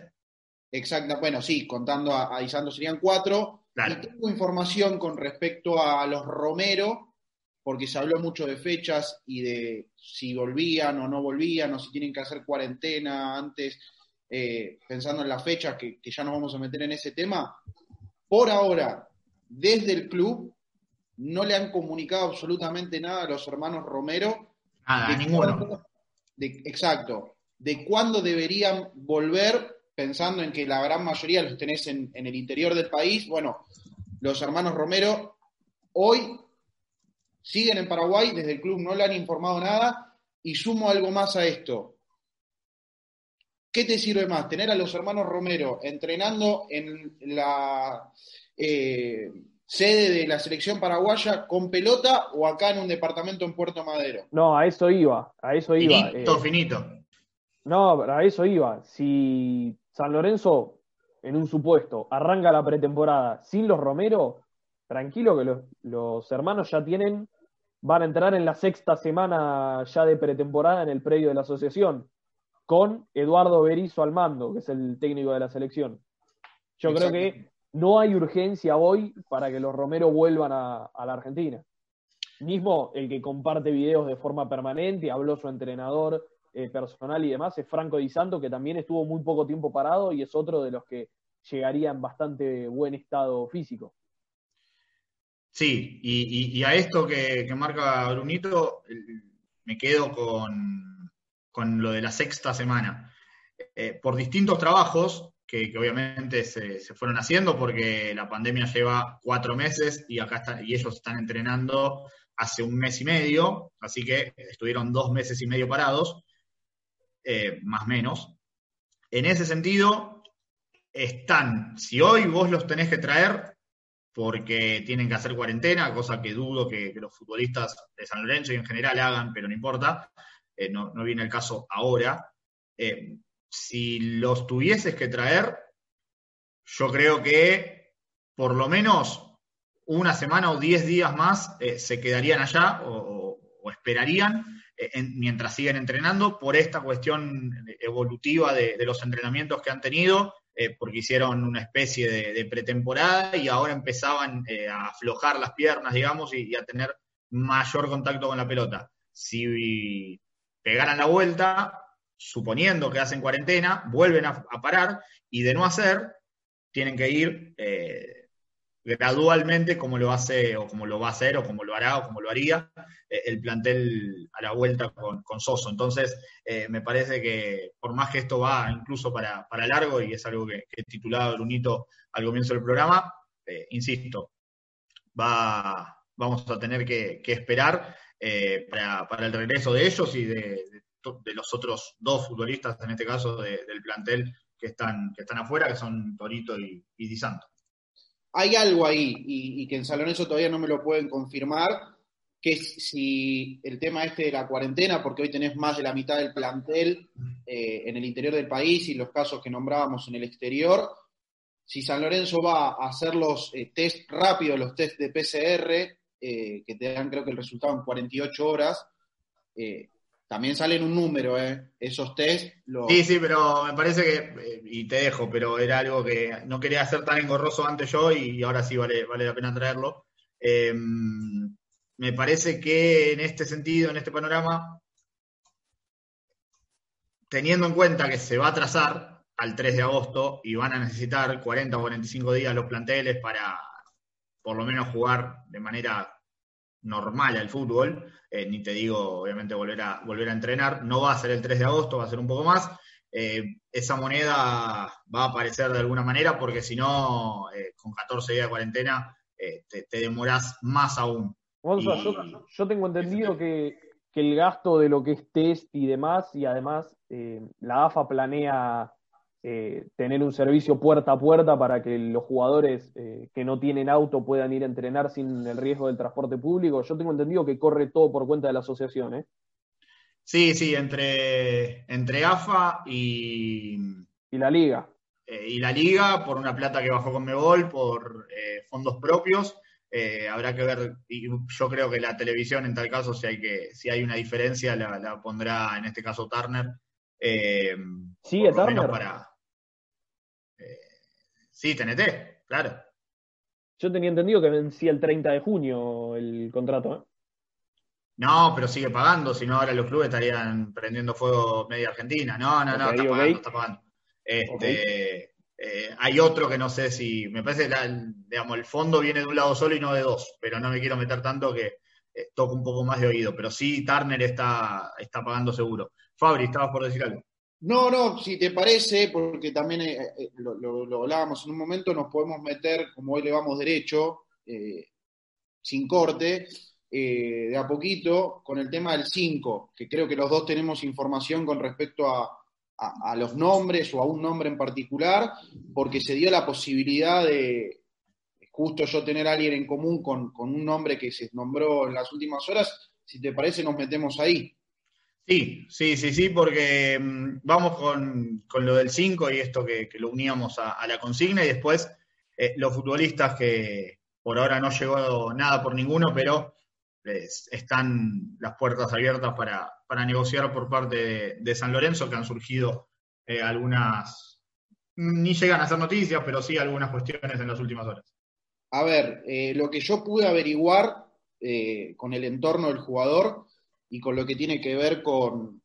Exacto, bueno, sí, contando a, a Di Santo serían cuatro. Claro. Y tengo información con respecto a los Romero, porque se habló mucho de fechas y de si volvían o no volvían, o si tienen que hacer cuarentena antes, eh, pensando en las fechas, que, que ya nos vamos a meter en ese tema. Por ahora, desde el club, no le han comunicado absolutamente nada a los hermanos Romero Nada, de ninguno. cuándo- de- exacto. De cuándo deberían volver, pensando en que la gran mayoría los tenés en, en el interior del país. Bueno, los hermanos Romero hoy siguen en Paraguay, desde el club no le han informado nada. Y sumo algo más a esto. ¿Qué te sirve más? ¿Tener a los hermanos Romero entrenando en la eh, sede de la selección paraguaya con pelota o acá en un departamento en Puerto Madero? No, a eso iba, a eso iba. Finito, eh, finito. No, a eso iba. Si San Lorenzo, en un supuesto, arranca la pretemporada sin los Romero, tranquilo que los, los hermanos ya tienen, van a entrar en la sexta semana ya de pretemporada en el predio de la asociación, con Eduardo Berizzo al mando, que es el técnico de la selección. Yo creo que no hay urgencia hoy para que los Romero vuelvan a, a la Argentina. Mismo el que comparte videos de forma permanente, habló su entrenador eh, personal y demás, es Franco Di Santo, que también estuvo muy poco tiempo parado y es otro de los que llegaría en bastante buen estado físico. Sí, y, a esto que, marca Brunito, me quedo con, con lo de la sexta semana. Eh, por distintos trabajos que, obviamente se, se fueron haciendo, porque la pandemia lleva cuatro meses y acá está, y ellos están entrenando hace un mes y medio, así que estuvieron dos meses y medio parados, eh, más menos. En ese sentido, están, si hoy vos los tenés que traer, porque tienen que hacer cuarentena, cosa que dudo que, los futbolistas de San Lorenzo y en general hagan, pero no importa, eh, no, viene el caso ahora. Eh, si los tuvieses que traer, yo creo que por lo menos una semana o diez días más eh, se quedarían allá o, esperarían en- mientras siguen entrenando por esta cuestión evolutiva de los entrenamientos que han tenido, eh, porque hicieron una especie de, pretemporada y ahora empezaban eh, a aflojar las piernas, digamos, y, a tener mayor contacto con la pelota. Si pegaran la vuelta, suponiendo que hacen cuarentena, vuelven a, a parar y de no hacer, tienen que ir eh, gradualmente como lo hace o como lo va a hacer o como lo hará o como lo haría eh, el plantel a la vuelta con, con Soso. Entonces, eh, me parece que por más que esto va incluso para, para largo y es algo que, he titulado Lunito al comienzo del programa, eh, insisto, va, vamos a tener que, esperar eh, para, para, el regreso de ellos y de, de, los otros dos futbolistas, en este caso de, del plantel que están, que están afuera, que son Torito y, y Di Santo. Hay algo ahí, y, que en San Lorenzo todavía no me lo pueden confirmar, que si el tema este de la cuarentena, porque hoy tenés más de la mitad del plantel eh, en el interior del país y los casos que nombrábamos en el exterior, si San Lorenzo va a hacer los eh, test rápidos, los test de PCR, eh, que te dan creo que el resultado en 48 horas, eh, también salen un número, ¿eh? Esos test. Los... Sí, sí, pero me parece que, eh, y te dejo, pero era algo que no quería hacer tan engorroso antes yo y ahora sí vale, vale la pena traerlo. Eh, me parece que en este sentido, en este panorama, teniendo en cuenta que se va a trazar al 3 de agosto y van a necesitar 40 o 45 días los planteles para por lo menos jugar de manera normal al fútbol, eh, ni te digo, obviamente, volver a, volver a entrenar. No va a ser el 3 de agosto, va a ser un poco más. Eh, esa moneda va a aparecer de alguna manera, porque si no, eh, con 14 días de cuarentena, te, te demorás más aún. Gonza, y... yo, yo, tengo entendido que, que, el gasto de lo que es test y demás, y además la AFA planea eh, tener un servicio puerta a puerta para que los jugadores eh, que no tienen auto puedan ir a entrenar sin el riesgo del transporte público. Yo tengo entendido que corre todo por cuenta de la asociación, ¿eh? Sí, sí, entre, entre AFA y... Y la Liga. Eh, y la Liga, por una plata que bajó con Mebol, por fondos propios. habrá que ver, y yo creo que la televisión en tal caso, si hay, que, si hay una diferencia, la, la pondrá en este caso Turner. sí, Turner. Para, Sí, TNT, claro. Yo tenía entendido que vencía el 30 de junio el contrato, ¿eh? No, pero sigue pagando, si no ahora los clubes estarían prendiendo fuego media Argentina. No, no, no, okay, está pagando, okay. está pagando. Este, okay. eh, hay otro que no sé si, me parece que digamos, el fondo viene de un lado solo y no de dos, pero no me quiero meter tanto que eh, toco un poco más de oído. Pero sí, Turner está, está pagando seguro. Fabri, estabas por decir algo. No, no, si te parece, porque también eh, eh, lo, hablábamos en un momento, nos podemos meter, como hoy le vamos derecho, eh, sin corte, eh, de a poquito, con el tema del 5, que creo que los dos tenemos información con respecto a, a, a, los nombres o a un nombre en particular, porque se dio la posibilidad de justo yo tener a alguien en común con, con un nombre que se nombró en las últimas horas. Si te parece, nos metemos ahí. Sí, sí, sí, sí, porque um, vamos con, con, lo del 5 y esto que, que lo uníamos a, la consigna y después eh, los futbolistas que por ahora no llegó nada por ninguno, pero están las puertas abiertas para, para negociar por parte de, San Lorenzo, que han surgido eh, algunas, ni llegan a ser noticias, pero sí algunas cuestiones en las últimas horas. A ver, eh, lo que yo pude averiguar con el entorno del jugador y con lo que tiene que ver con,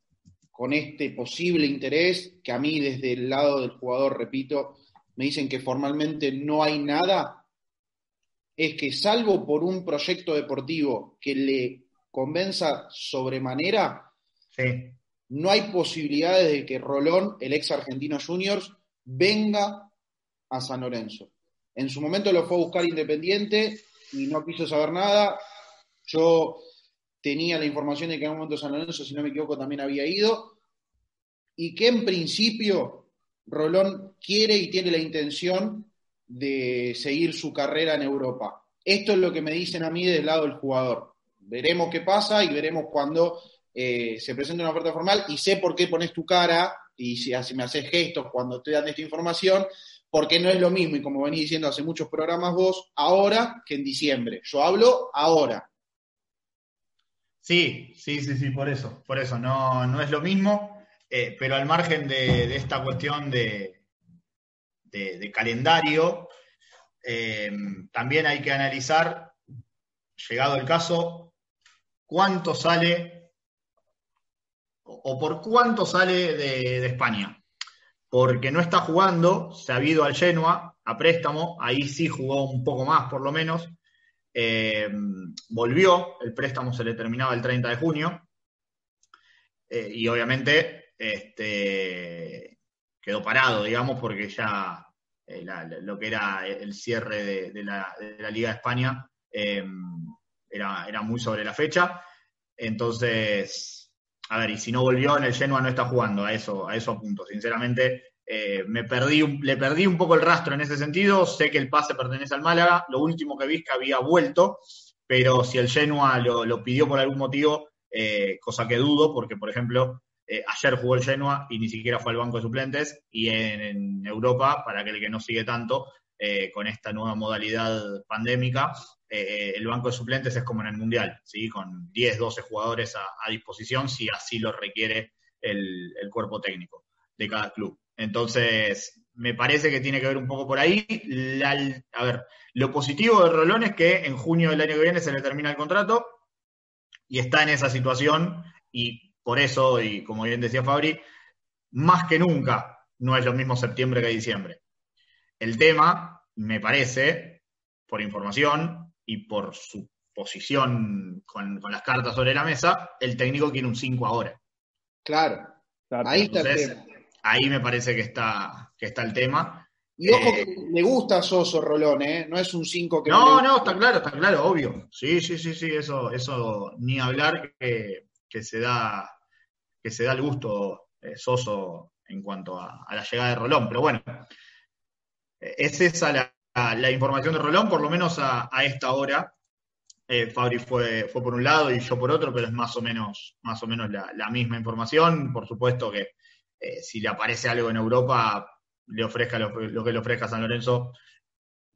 con este posible interés, que a mí desde el lado del jugador, repito, me dicen que formalmente no hay nada, es que salvo por un proyecto deportivo que le convenza sobremanera, sí. no hay posibilidades de que Rolón, el ex argentino juniors, venga a San Lorenzo. En su momento lo fue a buscar Independiente y no quiso saber nada. Yo tenía la información de que en un momento San Lorenzo, si no me equivoco, también había ido, y que en principio Rolón quiere y tiene la intención de seguir su carrera en Europa. Esto es lo que me dicen a mí del lado del jugador. Veremos qué pasa y veremos cuando eh, se presente una oferta formal y sé por qué pones tu cara y si me haces gestos cuando estoy dando esta información, porque no es lo mismo, y como venís diciendo hace muchos programas vos, ahora que en diciembre. Yo hablo ahora. Sí, sí, sí, sí, por eso, por eso, no, no es lo mismo, eh, pero al margen de, esta cuestión de, de, calendario, eh, también hay que analizar, llegado el caso, cuánto sale o, o por cuánto sale de, de España. Porque no está jugando, se ha ido al Genoa a préstamo, ahí sí jugó un poco más por lo menos. Eh, volvió, el préstamo se le terminaba el 30 de junio. eh, y obviamente este, quedó parado, digamos, porque ya eh, lo que era el cierre de, la, de la Liga de España eh, era, era muy sobre la fecha. Entonces, a ver, y si no volvió en el Genoa no está jugando, a eso, a eso apunto. Sinceramente, eh, me perdí le perdí un poco el rastro en ese sentido. Sé que el pase pertenece al Málaga. Lo último que vi es que había vuelto, pero si el Genoa lo, pidió por algún motivo, eh, cosa que dudo, porque por ejemplo, eh, ayer jugó el Genoa y ni siquiera fue al banco de suplentes, y en, Europa, para aquel que no sigue tanto, con esta nueva modalidad pandémica, el banco de suplentes es como en el Mundial, ¿sí? con 10, 12 jugadores a, disposición, si así lo requiere el cuerpo técnico de cada club. Entonces, me parece que tiene que ver un poco por ahí. La- a ver, lo positivo de Rolón es que en junio del año que viene se le termina el contrato y está en esa situación y por eso, y como bien decía Fabri, más que nunca no es lo mismo septiembre que diciembre. El tema, me parece, por información y por su posición con, con las cartas sobre la mesa, el técnico quiere un 5 ahora. Claro, Claro. ahí está el tema. Ahí me parece que está, que está el tema. Y ojo eh, que le gusta Soso Rolón, ¿eh? No es un 5 que No, no, está claro, está claro, obvio. Sí, sí, sí, sí, eso, eso ni hablar que, que se da, que se da el gusto eh, Soso en cuanto a, a la llegada de Rolón. Pero bueno, eh, es esa la, la- la información de Rolón, por lo menos a, a esta hora. Eh, Fabri fue, fue por un lado y yo por otro, pero es más o menos, más o menos la, la misma información. Por supuesto que eh, si le aparece algo en Europa, le ofrezca lo, lo que le ofrezca San Lorenzo,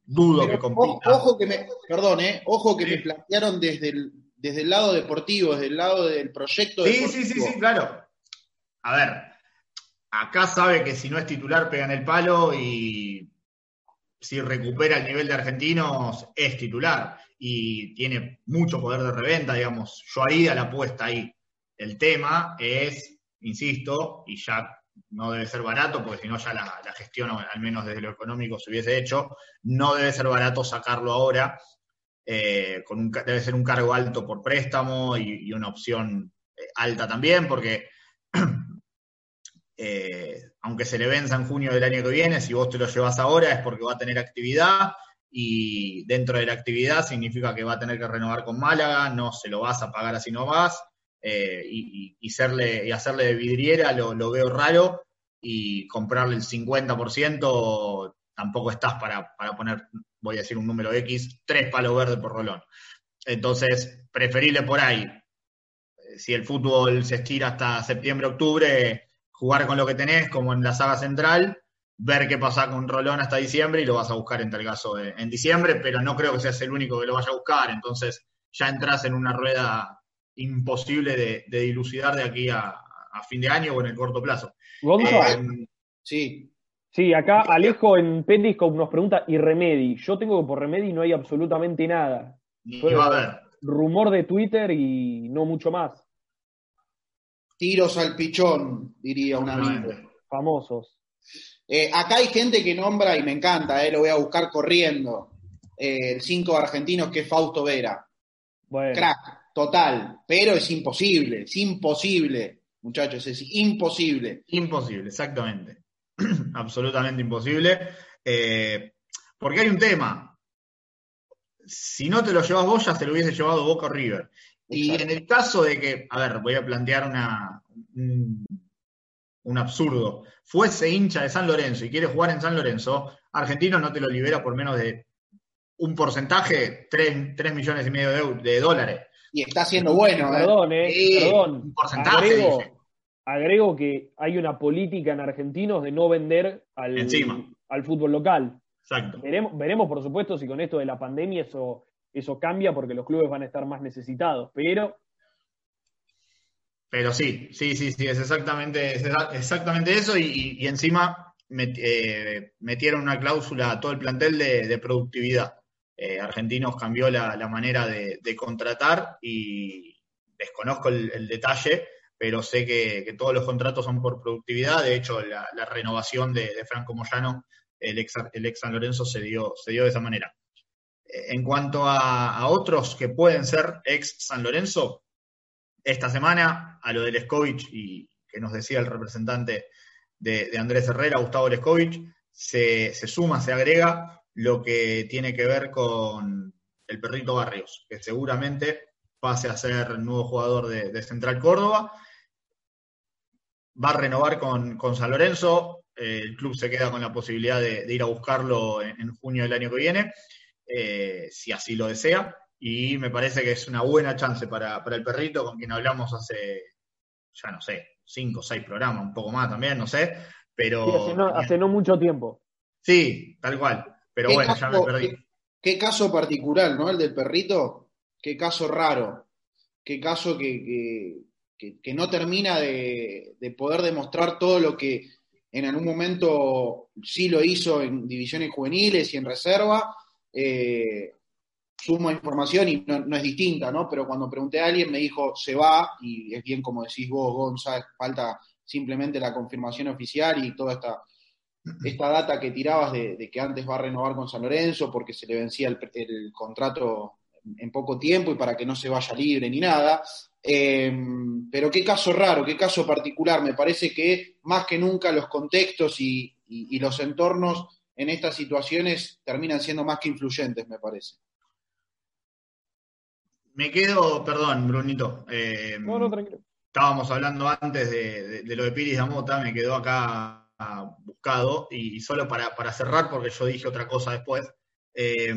dudo Pero que compita. ojo, que me, perdón, ¿eh? Ojo que Sí. me plantearon desde el, desde el lado deportivo, desde el lado del proyecto Sí, deportivo. sí, sí, sí, claro. A ver, acá sabe que si no es titular pega en el palo y si recupera el nivel de argentinos es titular y tiene mucho poder de reventa, digamos. Yo haría la apuesta ahí. El tema es, insisto, y ya no debe ser barato, porque si no ya la, la gestión, al menos desde lo económico, se hubiese hecho, no debe ser barato sacarlo ahora. eh, con un, debe ser un cargo alto por préstamo y, y una opción eh, alta también, porque [CLEARS THROAT] eh, aunque se le venza en junio del año que viene, si vos te lo llevas ahora es porque va a tener actividad y dentro de la actividad significa que va a tener que renovar con Málaga, no se lo vas a pagar así no vas, eh, y, serle, y hacerle de vidriera lo, veo raro y comprarle el 50% tampoco estás para, para poner, voy a decir un número X, tres palos verdes por rolón. Entonces, preferible por ahí. Eh, Si el fútbol se estira hasta septiembre, octubre, jugar con lo que tenés, como en la saga central, ver qué pasa con Rolón hasta diciembre y lo vas a buscar en tal caso de- en diciembre, pero no creo que seas el único que lo vaya a buscar, entonces ya entras en una rueda imposible de, de dilucidar de aquí a, a fin de año o en el corto plazo. Eh, Sí, sí, acá Alejo en Periscope nos pregunta, ¿y Remedy? Yo tengo que por Remedy no hay absolutamente nada. ni va a haber. Rumor de Twitter y no mucho más. tiros al pichón, diría un amigo. Famosos. Eh, acá hay gente que nombra, y me encanta, eh, lo voy a buscar corriendo, eh, el 5 de argentinos que es Fausto Vera. Bueno, Crack, total, pero es imposible, es imposible, muchachos, es imposible. Imposible, exactamente. [CLEARS THROAT] Absolutamente imposible. Eh, porque hay un tema. Si no te lo llevas vos, ya se lo hubiese llevado Boca River. Y Exacto. en el caso de que, a ver, voy a plantear una, un, un absurdo. Fuese hincha de San Lorenzo y quiere jugar en San Lorenzo, Argentino no te lo libera por menos de un porcentaje, 3, millones y medio de dólares. Y está siendo bueno, ¿eh? perdón, eh, perdón. un porcentaje, Agrego, agrego que hay una política en argentinos de no vender al, Encima. al fútbol local. Exacto. Veremos, veremos, por supuesto, si con esto de la pandemia eso, eso cambia porque los clubes van a estar más necesitados. Pero Pero sí, sí, sí, sí, es exactamente, es exactamente eso y, y- y encima met- eh, metieron una cláusula a todo el plantel de, de productividad. Eh, Argentinos cambió la, manera de, contratar y, desconozco el, detalle, pero sé que, todos los contratos son por productividad. De hecho, la, renovación de, Franco Moyano, el ex, San Lorenzo, se dio, de esa manera. En cuanto a, otros que pueden ser ex San Lorenzo, esta semana a lo de Leskovich y que nos decía el representante de, Andrés Herrera, Gustavo Leskovich, se, suma, se agrega lo que tiene que ver con el perrito Barrios, que seguramente pase a ser nuevo jugador de, de Central Córdoba. Va a renovar con, con San Lorenzo, eh, el club se queda con la posibilidad de, de ir a buscarlo en, en, junio del año que viene, eh, si así lo desea, y me parece que es una buena chance para, para el perrito, con quien hablamos hace, ya no sé, cinco o seis programas, un poco más también, no sé, pero... Sí, hace, no, hace, no, mucho tiempo. Sí, tal cual, pero bueno, caso, ya me perdí. Qué, qué, caso particular, ¿no? El del perrito, qué caso raro, qué caso que, que, que, que no termina de, de, poder demostrar todo lo que en algún momento sí lo hizo en divisiones juveniles y en reserva. Eh, sumo información y no, no, es distinta, ¿no? Pero cuando pregunté a alguien me dijo, se va, y es bien como decís vos, González, falta simplemente la confirmación oficial y toda esta, esta data que tirabas de, de, que antes va a renovar con San Lorenzo porque se le vencía el, el contrato en poco tiempo y para que no se vaya libre ni nada. Eh, pero qué caso raro, qué caso particular. Me parece que más que nunca los contextos y, y, y los entornos en estas situaciones terminan siendo más que influyentes, me parece. Me quedo, perdón, Brunito. Eh, no, no, tranquilo. Estábamos hablando antes de, de, de lo de Piris Damota, me quedó acá buscado y, y solo para, para, cerrar, porque yo dije otra cosa después. Eh,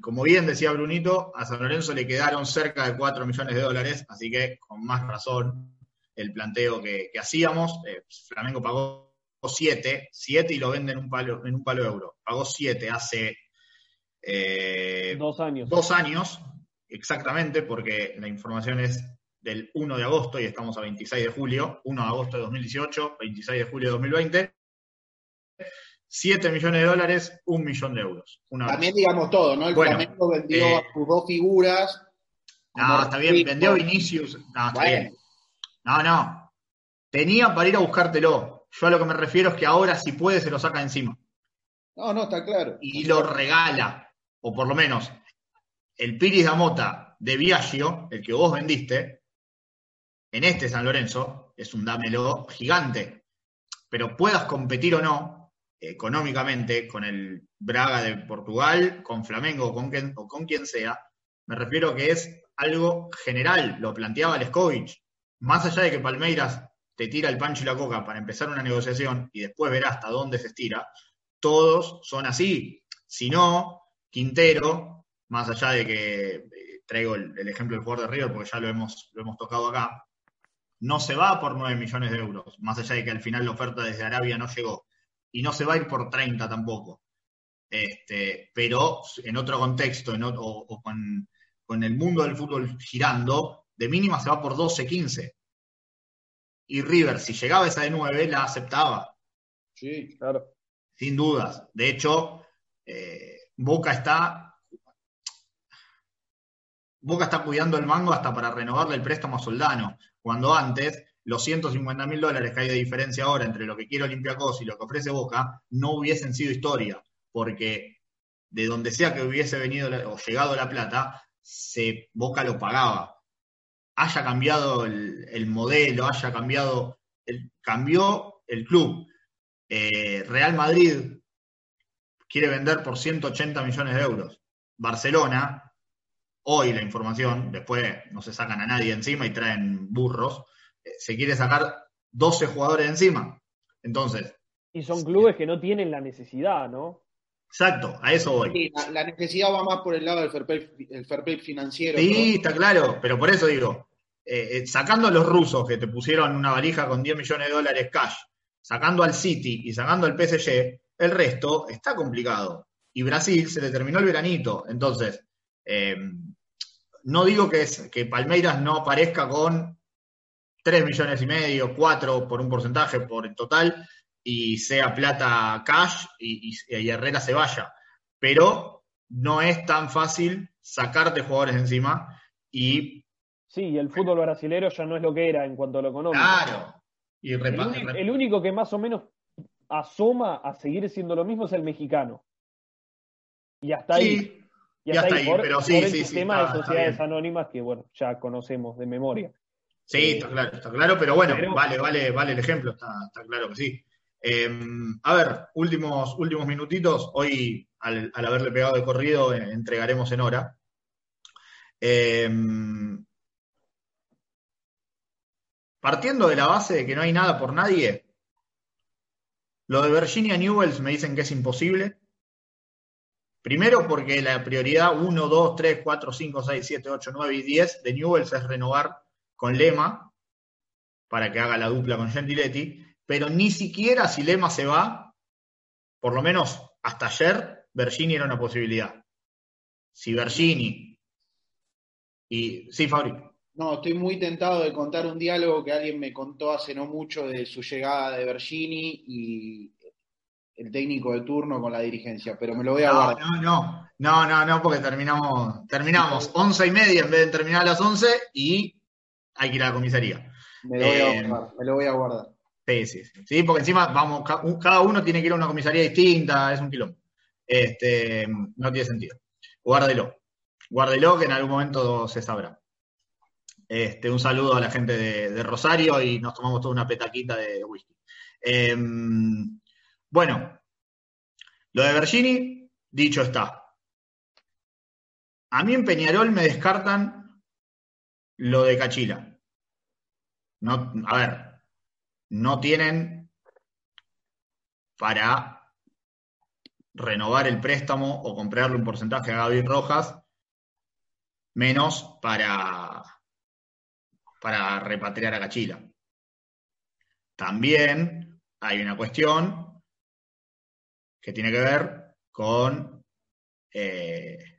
como bien decía Brunito, a San Lorenzo le quedaron cerca de 4 millones de dólares, así que con más razón el planteo que, que hacíamos. Eh, Flamengo pagó 7, 7 y lo vende en un palo, en un palo de euro. Pagó 7 hace eh, dos años. Dos años, exactamente, porque la información es del 1 de agosto y estamos a 26 de julio, 1 de agosto de 2018, 26 de julio de 2020. 7 millones de dólares, 1 millón de euros. También digamos todo, ¿no? El bueno, Flamengo vendió eh, a sus dos figuras. No, está bien, vendió Vinicius. No, está bien. No, no. Tenía para ir a buscártelo. Yo a lo que me refiero es que ahora, si puede, se lo saca encima. No, no, está claro. Y lo regala. O por lo menos, el Piris da Mota de Viaggio, el que vos vendiste, en este San Lorenzo, es un dámelo gigante. Pero puedas competir o no, económicamente con el Braga de Portugal, con Flamengo con quien, o con quien sea, me refiero que es algo general, lo planteaba Leskovich. Más allá de que Palmeiras te tira el pancho y la coca para empezar una negociación y después ver hasta dónde se estira, todos son así. Si no, Quintero, más allá de que eh, traigo el, el, ejemplo del jugador de River, porque ya lo hemos, lo hemos tocado acá, no se va por 9 millones de euros, más allá de que al final la oferta desde Arabia no llegó y no se va a ir por 30 tampoco. Este, pero en otro contexto en otro, o, o con, con, el mundo del fútbol girando, de mínima se va por 12, 15. Y River, si llegaba esa de 9, la aceptaba. Sí, claro. Sin dudas. De hecho, eh, Boca está. Boca está cuidando el mango hasta para renovarle el préstamo a Soldano, cuando antes los 150 mil dólares que hay de diferencia ahora entre lo que quiere Olympiacos y lo que ofrece Boca no hubiesen sido historia, porque de donde sea que hubiese venido o llegado la plata, se, Boca lo pagaba. Haya cambiado el, el modelo, haya cambiado, el, cambió el club. Eh, Real Madrid quiere vender por 180 millones de euros. Barcelona, hoy la información, después no se sacan a nadie encima y traen burros, se quiere sacar 12 jugadores encima. Entonces. Y son clubes que no tienen la necesidad, ¿no? Exacto, a eso voy. Sí, la, la, necesidad va más por el lado del fair play, el fair play financiero. Sí, ¿no? está claro, pero por eso digo, eh, sacando a los rusos que te pusieron una valija con 10 millones de dólares cash, sacando al City y sacando al PSG, el resto está complicado. Y Brasil se le terminó el veranito. Entonces, eh, no digo que, es, que Palmeiras no aparezca con 3 millones y medio, 4 por un porcentaje por el total, y sea plata cash y, y, y, Herrera se vaya. Pero no es tan fácil sacarte jugadores encima y Sí, y el fútbol brasilero ya no es lo que era en cuanto a lo económico. Claro. Y El, el único que más o menos asoma a seguir siendo lo mismo es el mexicano. Y hasta ahí. Sí, Y y hasta hasta ahí, ahí, por, pero sí, por el sí, sí, sistema está- de sociedades anónimas que, bueno, ya conocemos de memoria. Sí, Eh, está claro, está claro, pero bueno, pero- vale, vale, vale el ejemplo, está, está claro que sí. Eh, a ver, últimos, últimos minutitos. Hoy, al, al haberle pegado de corrido, eh, entregaremos en hora. Eh, partiendo de la base de que no hay nada por nadie, lo de Virginia Newells me dicen que es imposible. Primero porque la prioridad 1, 2, 3, 4, 5, 6, 7, 8, 9 y 10 de Newells es renovar con Lema para que haga la dupla con Gentiletti, pero ni siquiera si Lema se va, por lo menos hasta ayer, Bergini era una posibilidad. Si Bergini y... Sí, Fabri. No, estoy muy tentado de contar un diálogo que alguien me contó hace no mucho de su llegada de Bergini y el técnico de turno con la dirigencia, pero me lo voy a No, guardar. no, no, no, no, no, porque terminamos, terminamos once y media en vez de terminar a las 11 y hay que ir a la comisaría. Me lo voy a Eh, guardar, me lo voy a guardar. Sí, sí, sí. Sí, porque encima vamos, cada uno tiene que ir a una comisaría distinta, es un quilombo. Este, no tiene sentido. Guárdelo. Guárdelo que en algún momento se sabrá. Este, un saludo a la gente de, de Rosario y nos tomamos toda una petaquita de whisky. Em, bueno, lo de Bergini, dicho está. A mí en Peñarol me descartan lo de Cachila. No, a ver, no tienen para renovar el préstamo o comprarle un porcentaje a Gaby Rojas, menos para, para repatriar a Cachila. También hay una cuestión que tiene que ver con eh,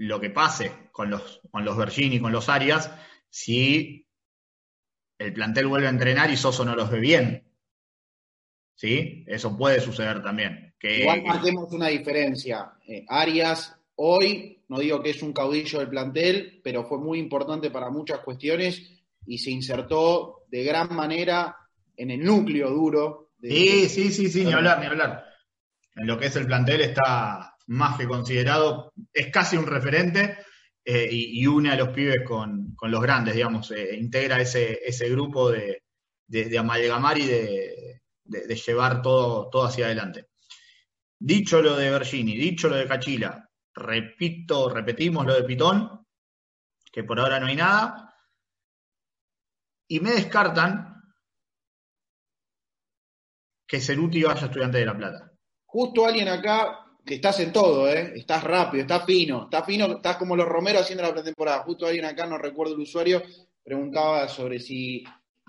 lo que pase con los, con los Bergini, con los Arias, si el plantel vuelve a entrenar y Soso no los ve bien. ¿Sí? Eso puede suceder también. Que, Igual marquemos una diferencia. Eh, Arias hoy, no digo que es un caudillo del plantel, pero fue muy importante para muchas cuestiones y se insertó de gran manera en el núcleo duro. De, Sí, sí, sí, sí, ni hablar, ni hablar. En lo que es el plantel está más que considerado, es casi un referente eh, y, une a los pibes con, con los grandes, digamos, eh, integra ese, ese grupo de, de- de amalgamar y de, de- de llevar todo, todo hacia adelante. Dicho lo de Bergini, dicho lo de Cachila, repito, repetimos lo de Pitón, que por ahora no hay nada, y me descartan que Ceruti vaya a Estudiante de La Plata. Justo alguien acá, que estás en todo, ¿eh? estás rápido, estás fino, estás fino, estás como los Romero haciendo la pretemporada. Justo alguien acá, no recuerdo el usuario, preguntaba sobre si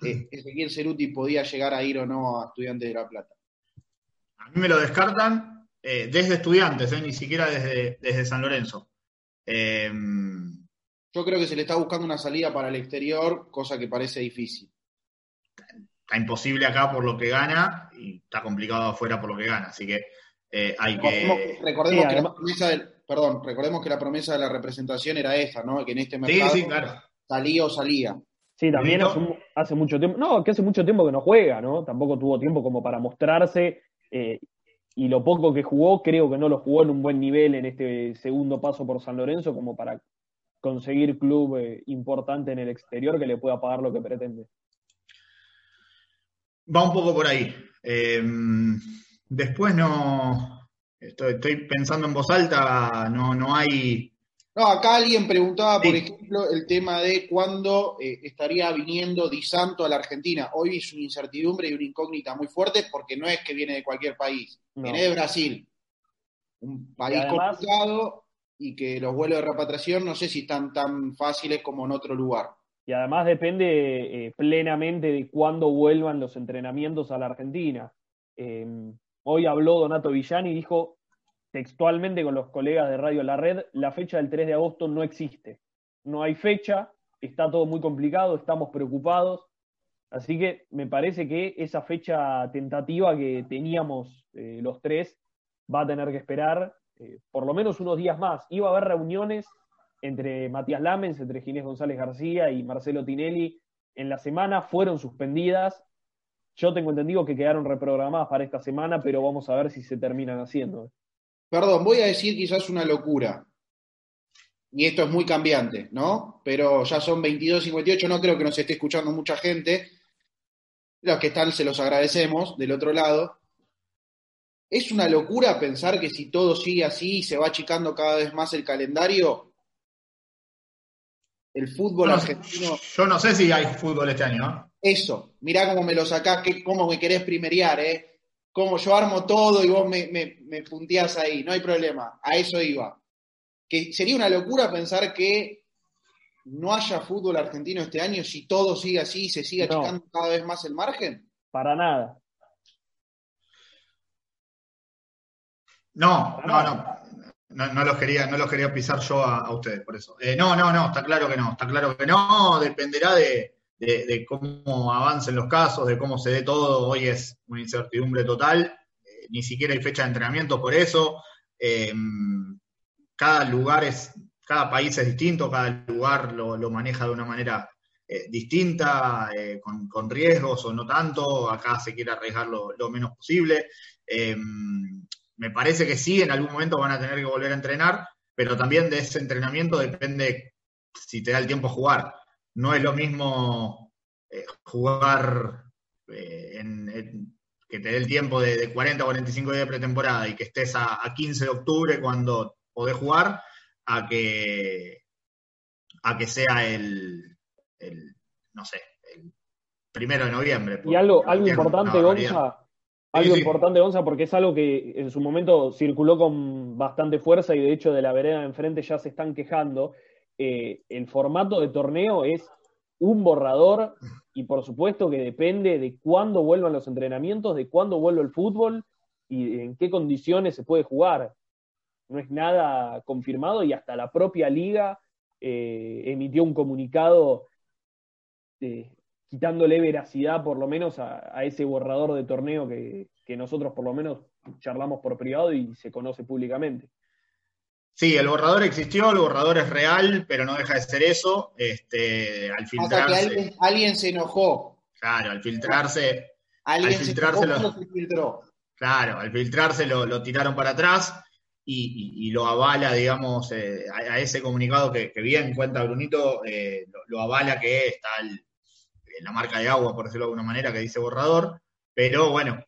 eh, Ezequiel Ceruti podía llegar a ir o no a Estudiantes de La Plata. A mí me lo descartan eh, desde estudiantes, eh, ni siquiera desde, desde San Lorenzo. Eh, Yo creo que se le está buscando una salida para el exterior, cosa que parece difícil. está imposible acá por lo que gana y está complicado afuera por lo que gana. Así que eh, hay Recordemos, que. recordemos Sí, que la promesa del, perdón, recordemos que la promesa de la representación era esa, ¿no? Que en este mercado sí, claro. salía o salía. Sí, también hace, mu- hace mucho tiempo, no, que hace mucho tiempo que no juega, ¿no? Tampoco tuvo tiempo como para mostrarse eh, y lo poco que jugó creo que no lo jugó en un buen nivel en este segundo paso por San Lorenzo como para conseguir club eh, importante en el exterior que le pueda pagar lo que pretende. Va un poco por ahí. Eh, después no. Estoy, estoy pensando en voz alta, no, no hay. No, acá alguien preguntaba, por ejemplo, el tema de cuándo eh, estaría viniendo Di Santo a la Argentina. Hoy es una incertidumbre y una incógnita muy fuerte porque no es que viene de cualquier país, No. viene de Brasil. Un país Y además- complicado y que los vuelos de repatriación no sé si están tan fáciles como en otro lugar. Y además depende eh, plenamente de cuándo vuelvan los entrenamientos a la Argentina. Eh, hoy habló Donato Villani y dijo textualmente con los colegas de Radio La Red, la fecha del 3 de agosto no existe. No hay fecha, está todo muy complicado, estamos preocupados. Así que me parece que esa fecha tentativa que teníamos eh, los tres va a tener que esperar eh, por lo menos unos días más. Iba a haber reuniones entre Matías Lamens, entre Ginés González García y Marcelo Tinelli en la semana fueron suspendidas. Yo tengo entendido que quedaron reprogramadas para esta semana, pero vamos a ver si se terminan haciendo. Perdón, voy a decir quizás una locura. Y esto es muy cambiante, ¿no? Pero ya son 22.58, no creo que nos esté escuchando mucha gente. Los que están se los agradecemos del otro lado. Es una locura pensar que si todo sigue así y se va achicando cada vez más el calendario, el fútbol no, argentino. yo no sé si hay fútbol este año, ¿no? Eso, mirá cómo me lo sacás, que, cómo me querés primerear, ¿eh? Cómo yo armo todo y vos me, me, me punteás ahí, no hay problema, a eso iba. Que sería una locura pensar que no haya fútbol argentino este año si todo sigue así y se sigue No. achicando cada vez más el margen. Para nada. No, no, no. No, no los quería, no los quería pisar yo a, a ustedes, por eso. Eh, no, no, no, está claro que no, está claro que no, dependerá de, de- cómo avancen los casos, de cómo se dé todo. Hoy es una incertidumbre total, eh, ni siquiera hay fecha de entrenamiento por eso. Eh, cada lugar es, cada país es distinto, cada lugar lo, lo maneja de una manera eh, distinta, con, con riesgos o no tanto. Acá se quiere arriesgar lo, lo menos posible. Me parece que sí, en algún momento van a tener que volver a entrenar, pero también de ese entrenamiento depende si te da el tiempo a jugar. No es lo mismo eh, jugar eh, en, en- que te dé el tiempo de, de 40 o 45 días de pretemporada y que estés a, a 15 de octubre cuando podés jugar, a que, a que sea el, el, no sé, el primero de noviembre. Y algo, algo importante. Gonza, Sí, algo sí. importante, Gonza, porque es algo que en su momento circuló con bastante fuerza y de hecho de la vereda de enfrente ya se están quejando. Eh, el formato de torneo es un borrador y por supuesto que depende de cuándo vuelvan los entrenamientos, de cuándo vuelva el fútbol y en qué condiciones se puede jugar. No es nada confirmado y hasta la propia liga eh, emitió un comunicado eh, quitándole veracidad por lo menos a, ese borrador de torneo que nosotros por lo menos charlamos por privado y se conoce públicamente. Sí, el borrador existió, el borrador es real, pero no deja de ser eso. Este, al Hasta que filtrarse, alguien, alguien se enojó. claro, al filtrarse, Alguien Al se filtrarse enojó, lo- se filtró. claro, al filtrarse lo, lo tiraron para atrás y, y- y lo avala, digamos, eh, a, a ese comunicado que, que bien cuenta Brunito, eh, lo, lo avala que está el- la marca de agua, por decirlo de alguna manera, que dice borrador, pero bueno,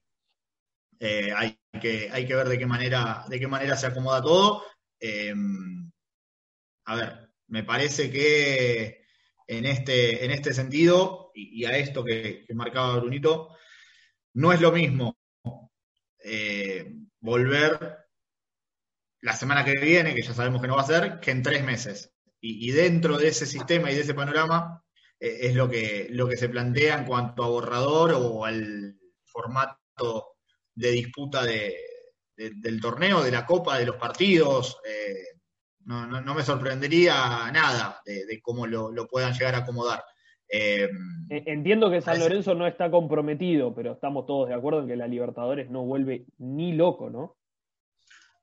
eh, hay, que, hay que ver de qué manera, de qué manera se acomoda todo. Eh, a ver, me parece que en este, en este sentido, y, a esto que, que marcaba Brunito, no es lo mismo eh, volver la semana que viene, que ya sabemos que no va a ser, que en tres meses. Y, y dentro de ese sistema y de ese panorama eh, es lo que, lo que se plantea en cuanto a borrador o al formato de disputa de, de- del torneo, de la copa, de los partidos. eh, no, no- no me sorprendería nada de, de cómo lo, lo puedan llegar a acomodar. Eh, E- Entiendo que San Lorenzo no está comprometido, pero estamos todos de acuerdo en que la Libertadores no vuelve ni loco, ¿no?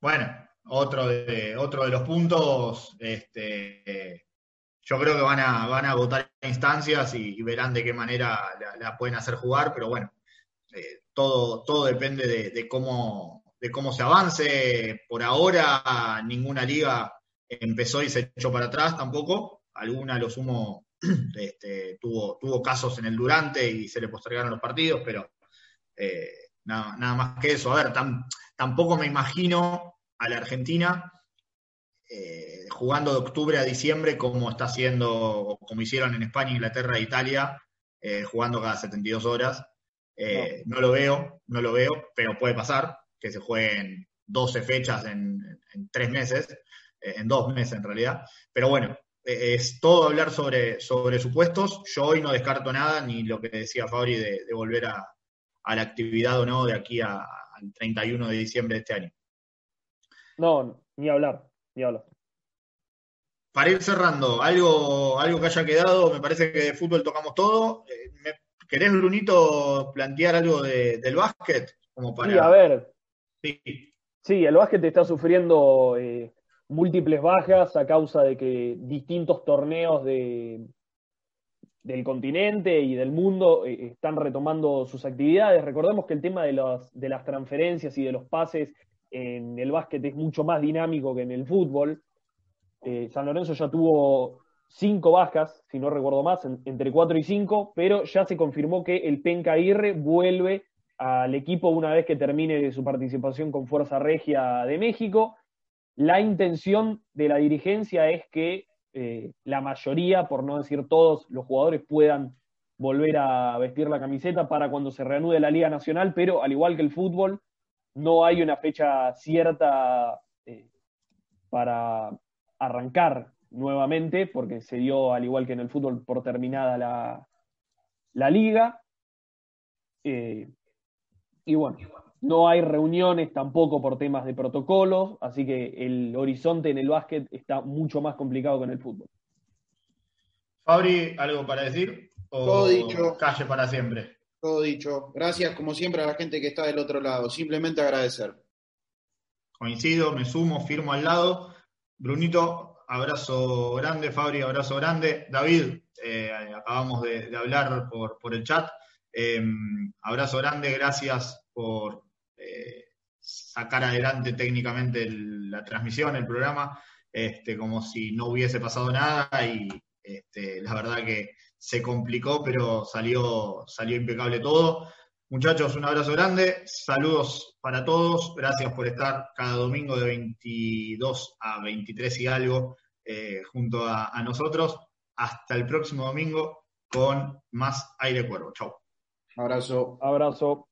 Bueno, otro de, otro de los puntos, este, yo creo que van a, van a votar instancias y, y verán de qué manera la, la pueden hacer jugar, pero bueno, eh, todo, todo depende de, de cómo, de cómo se avance. Por ahora ninguna liga empezó y se echó para atrás tampoco. Alguna, lo sumo, [CLEARS THROAT] este, tuvo, tuvo casos en el durante y se le postergaron los partidos, pero eh, nada, nada más que eso. A ver, tam- tampoco me imagino a la Argentina eh, jugando de octubre a diciembre como está haciendo, como hicieron en España, Inglaterra e Italia, eh, jugando cada 72 horas. No. lo veo, no lo veo, pero puede pasar que se jueguen 12 fechas en, en tres meses, eh, en dos meses en realidad. Pero bueno, eh, es todo hablar sobre, sobre supuestos. Yo hoy no descarto nada, ni lo que decía Fabri de, de volver a, a, la actividad o no de aquí a, al 31 de diciembre de este año. No, ni hablar, ni hablar. Para ir cerrando, algo, algo que haya quedado, me parece que de fútbol tocamos todo. Eh, ¿me ¿Querés, Brunito, plantear algo de, del básquet? Como para... Sí, a ver. Sí. Sí, el básquet está sufriendo eh, múltiples bajas a causa de que distintos torneos de, del continente y del mundo eh, están retomando sus actividades. Recordemos que el tema de, las de las transferencias y de los pases en el básquet es mucho más dinámico que en el fútbol. Eh, San Lorenzo ya tuvo cinco bajas, si no recuerdo más, entre cuatro y cinco, pero ya se confirmó que el Penca Aguirre vuelve al equipo una vez que termine su participación con Fuerza Regia de México. La intención de la dirigencia es que eh, la mayoría, por no decir todos, los jugadores puedan volver a vestir la camiseta para cuando se reanude la Liga Nacional, pero al igual que el fútbol, no hay una fecha cierta eh, para arrancar nuevamente, porque se dio, al igual que en el fútbol, por terminada la, la liga. Eh, y bueno, no hay reuniones tampoco por temas de protocolos, así que el horizonte en el básquet está mucho más complicado que en el fútbol. Fabri, ¿algo para decir? ¿O Todo dicho. Calle para siempre. Todo dicho. Gracias, como siempre, a la gente que está del otro lado. Simplemente agradecer. Coincido, me sumo, firmo al lado. Brunito, abrazo grande. Fabri, abrazo grande. David, eh, acabamos de, hablar por, por, el chat. Em, abrazo grande, gracias por eh, sacar adelante técnicamente la transmisión, el programa, este, como si no hubiese pasado nada y este, la verdad que se complicó, pero salió, salió impecable todo. Muchachos, un abrazo grande, saludos para todos, gracias por estar cada domingo de 22 a 23 y algo eh, junto a, a, nosotros. Hasta el próximo domingo con más Aire Cuervo. Chau. Abrazo. Abrazo.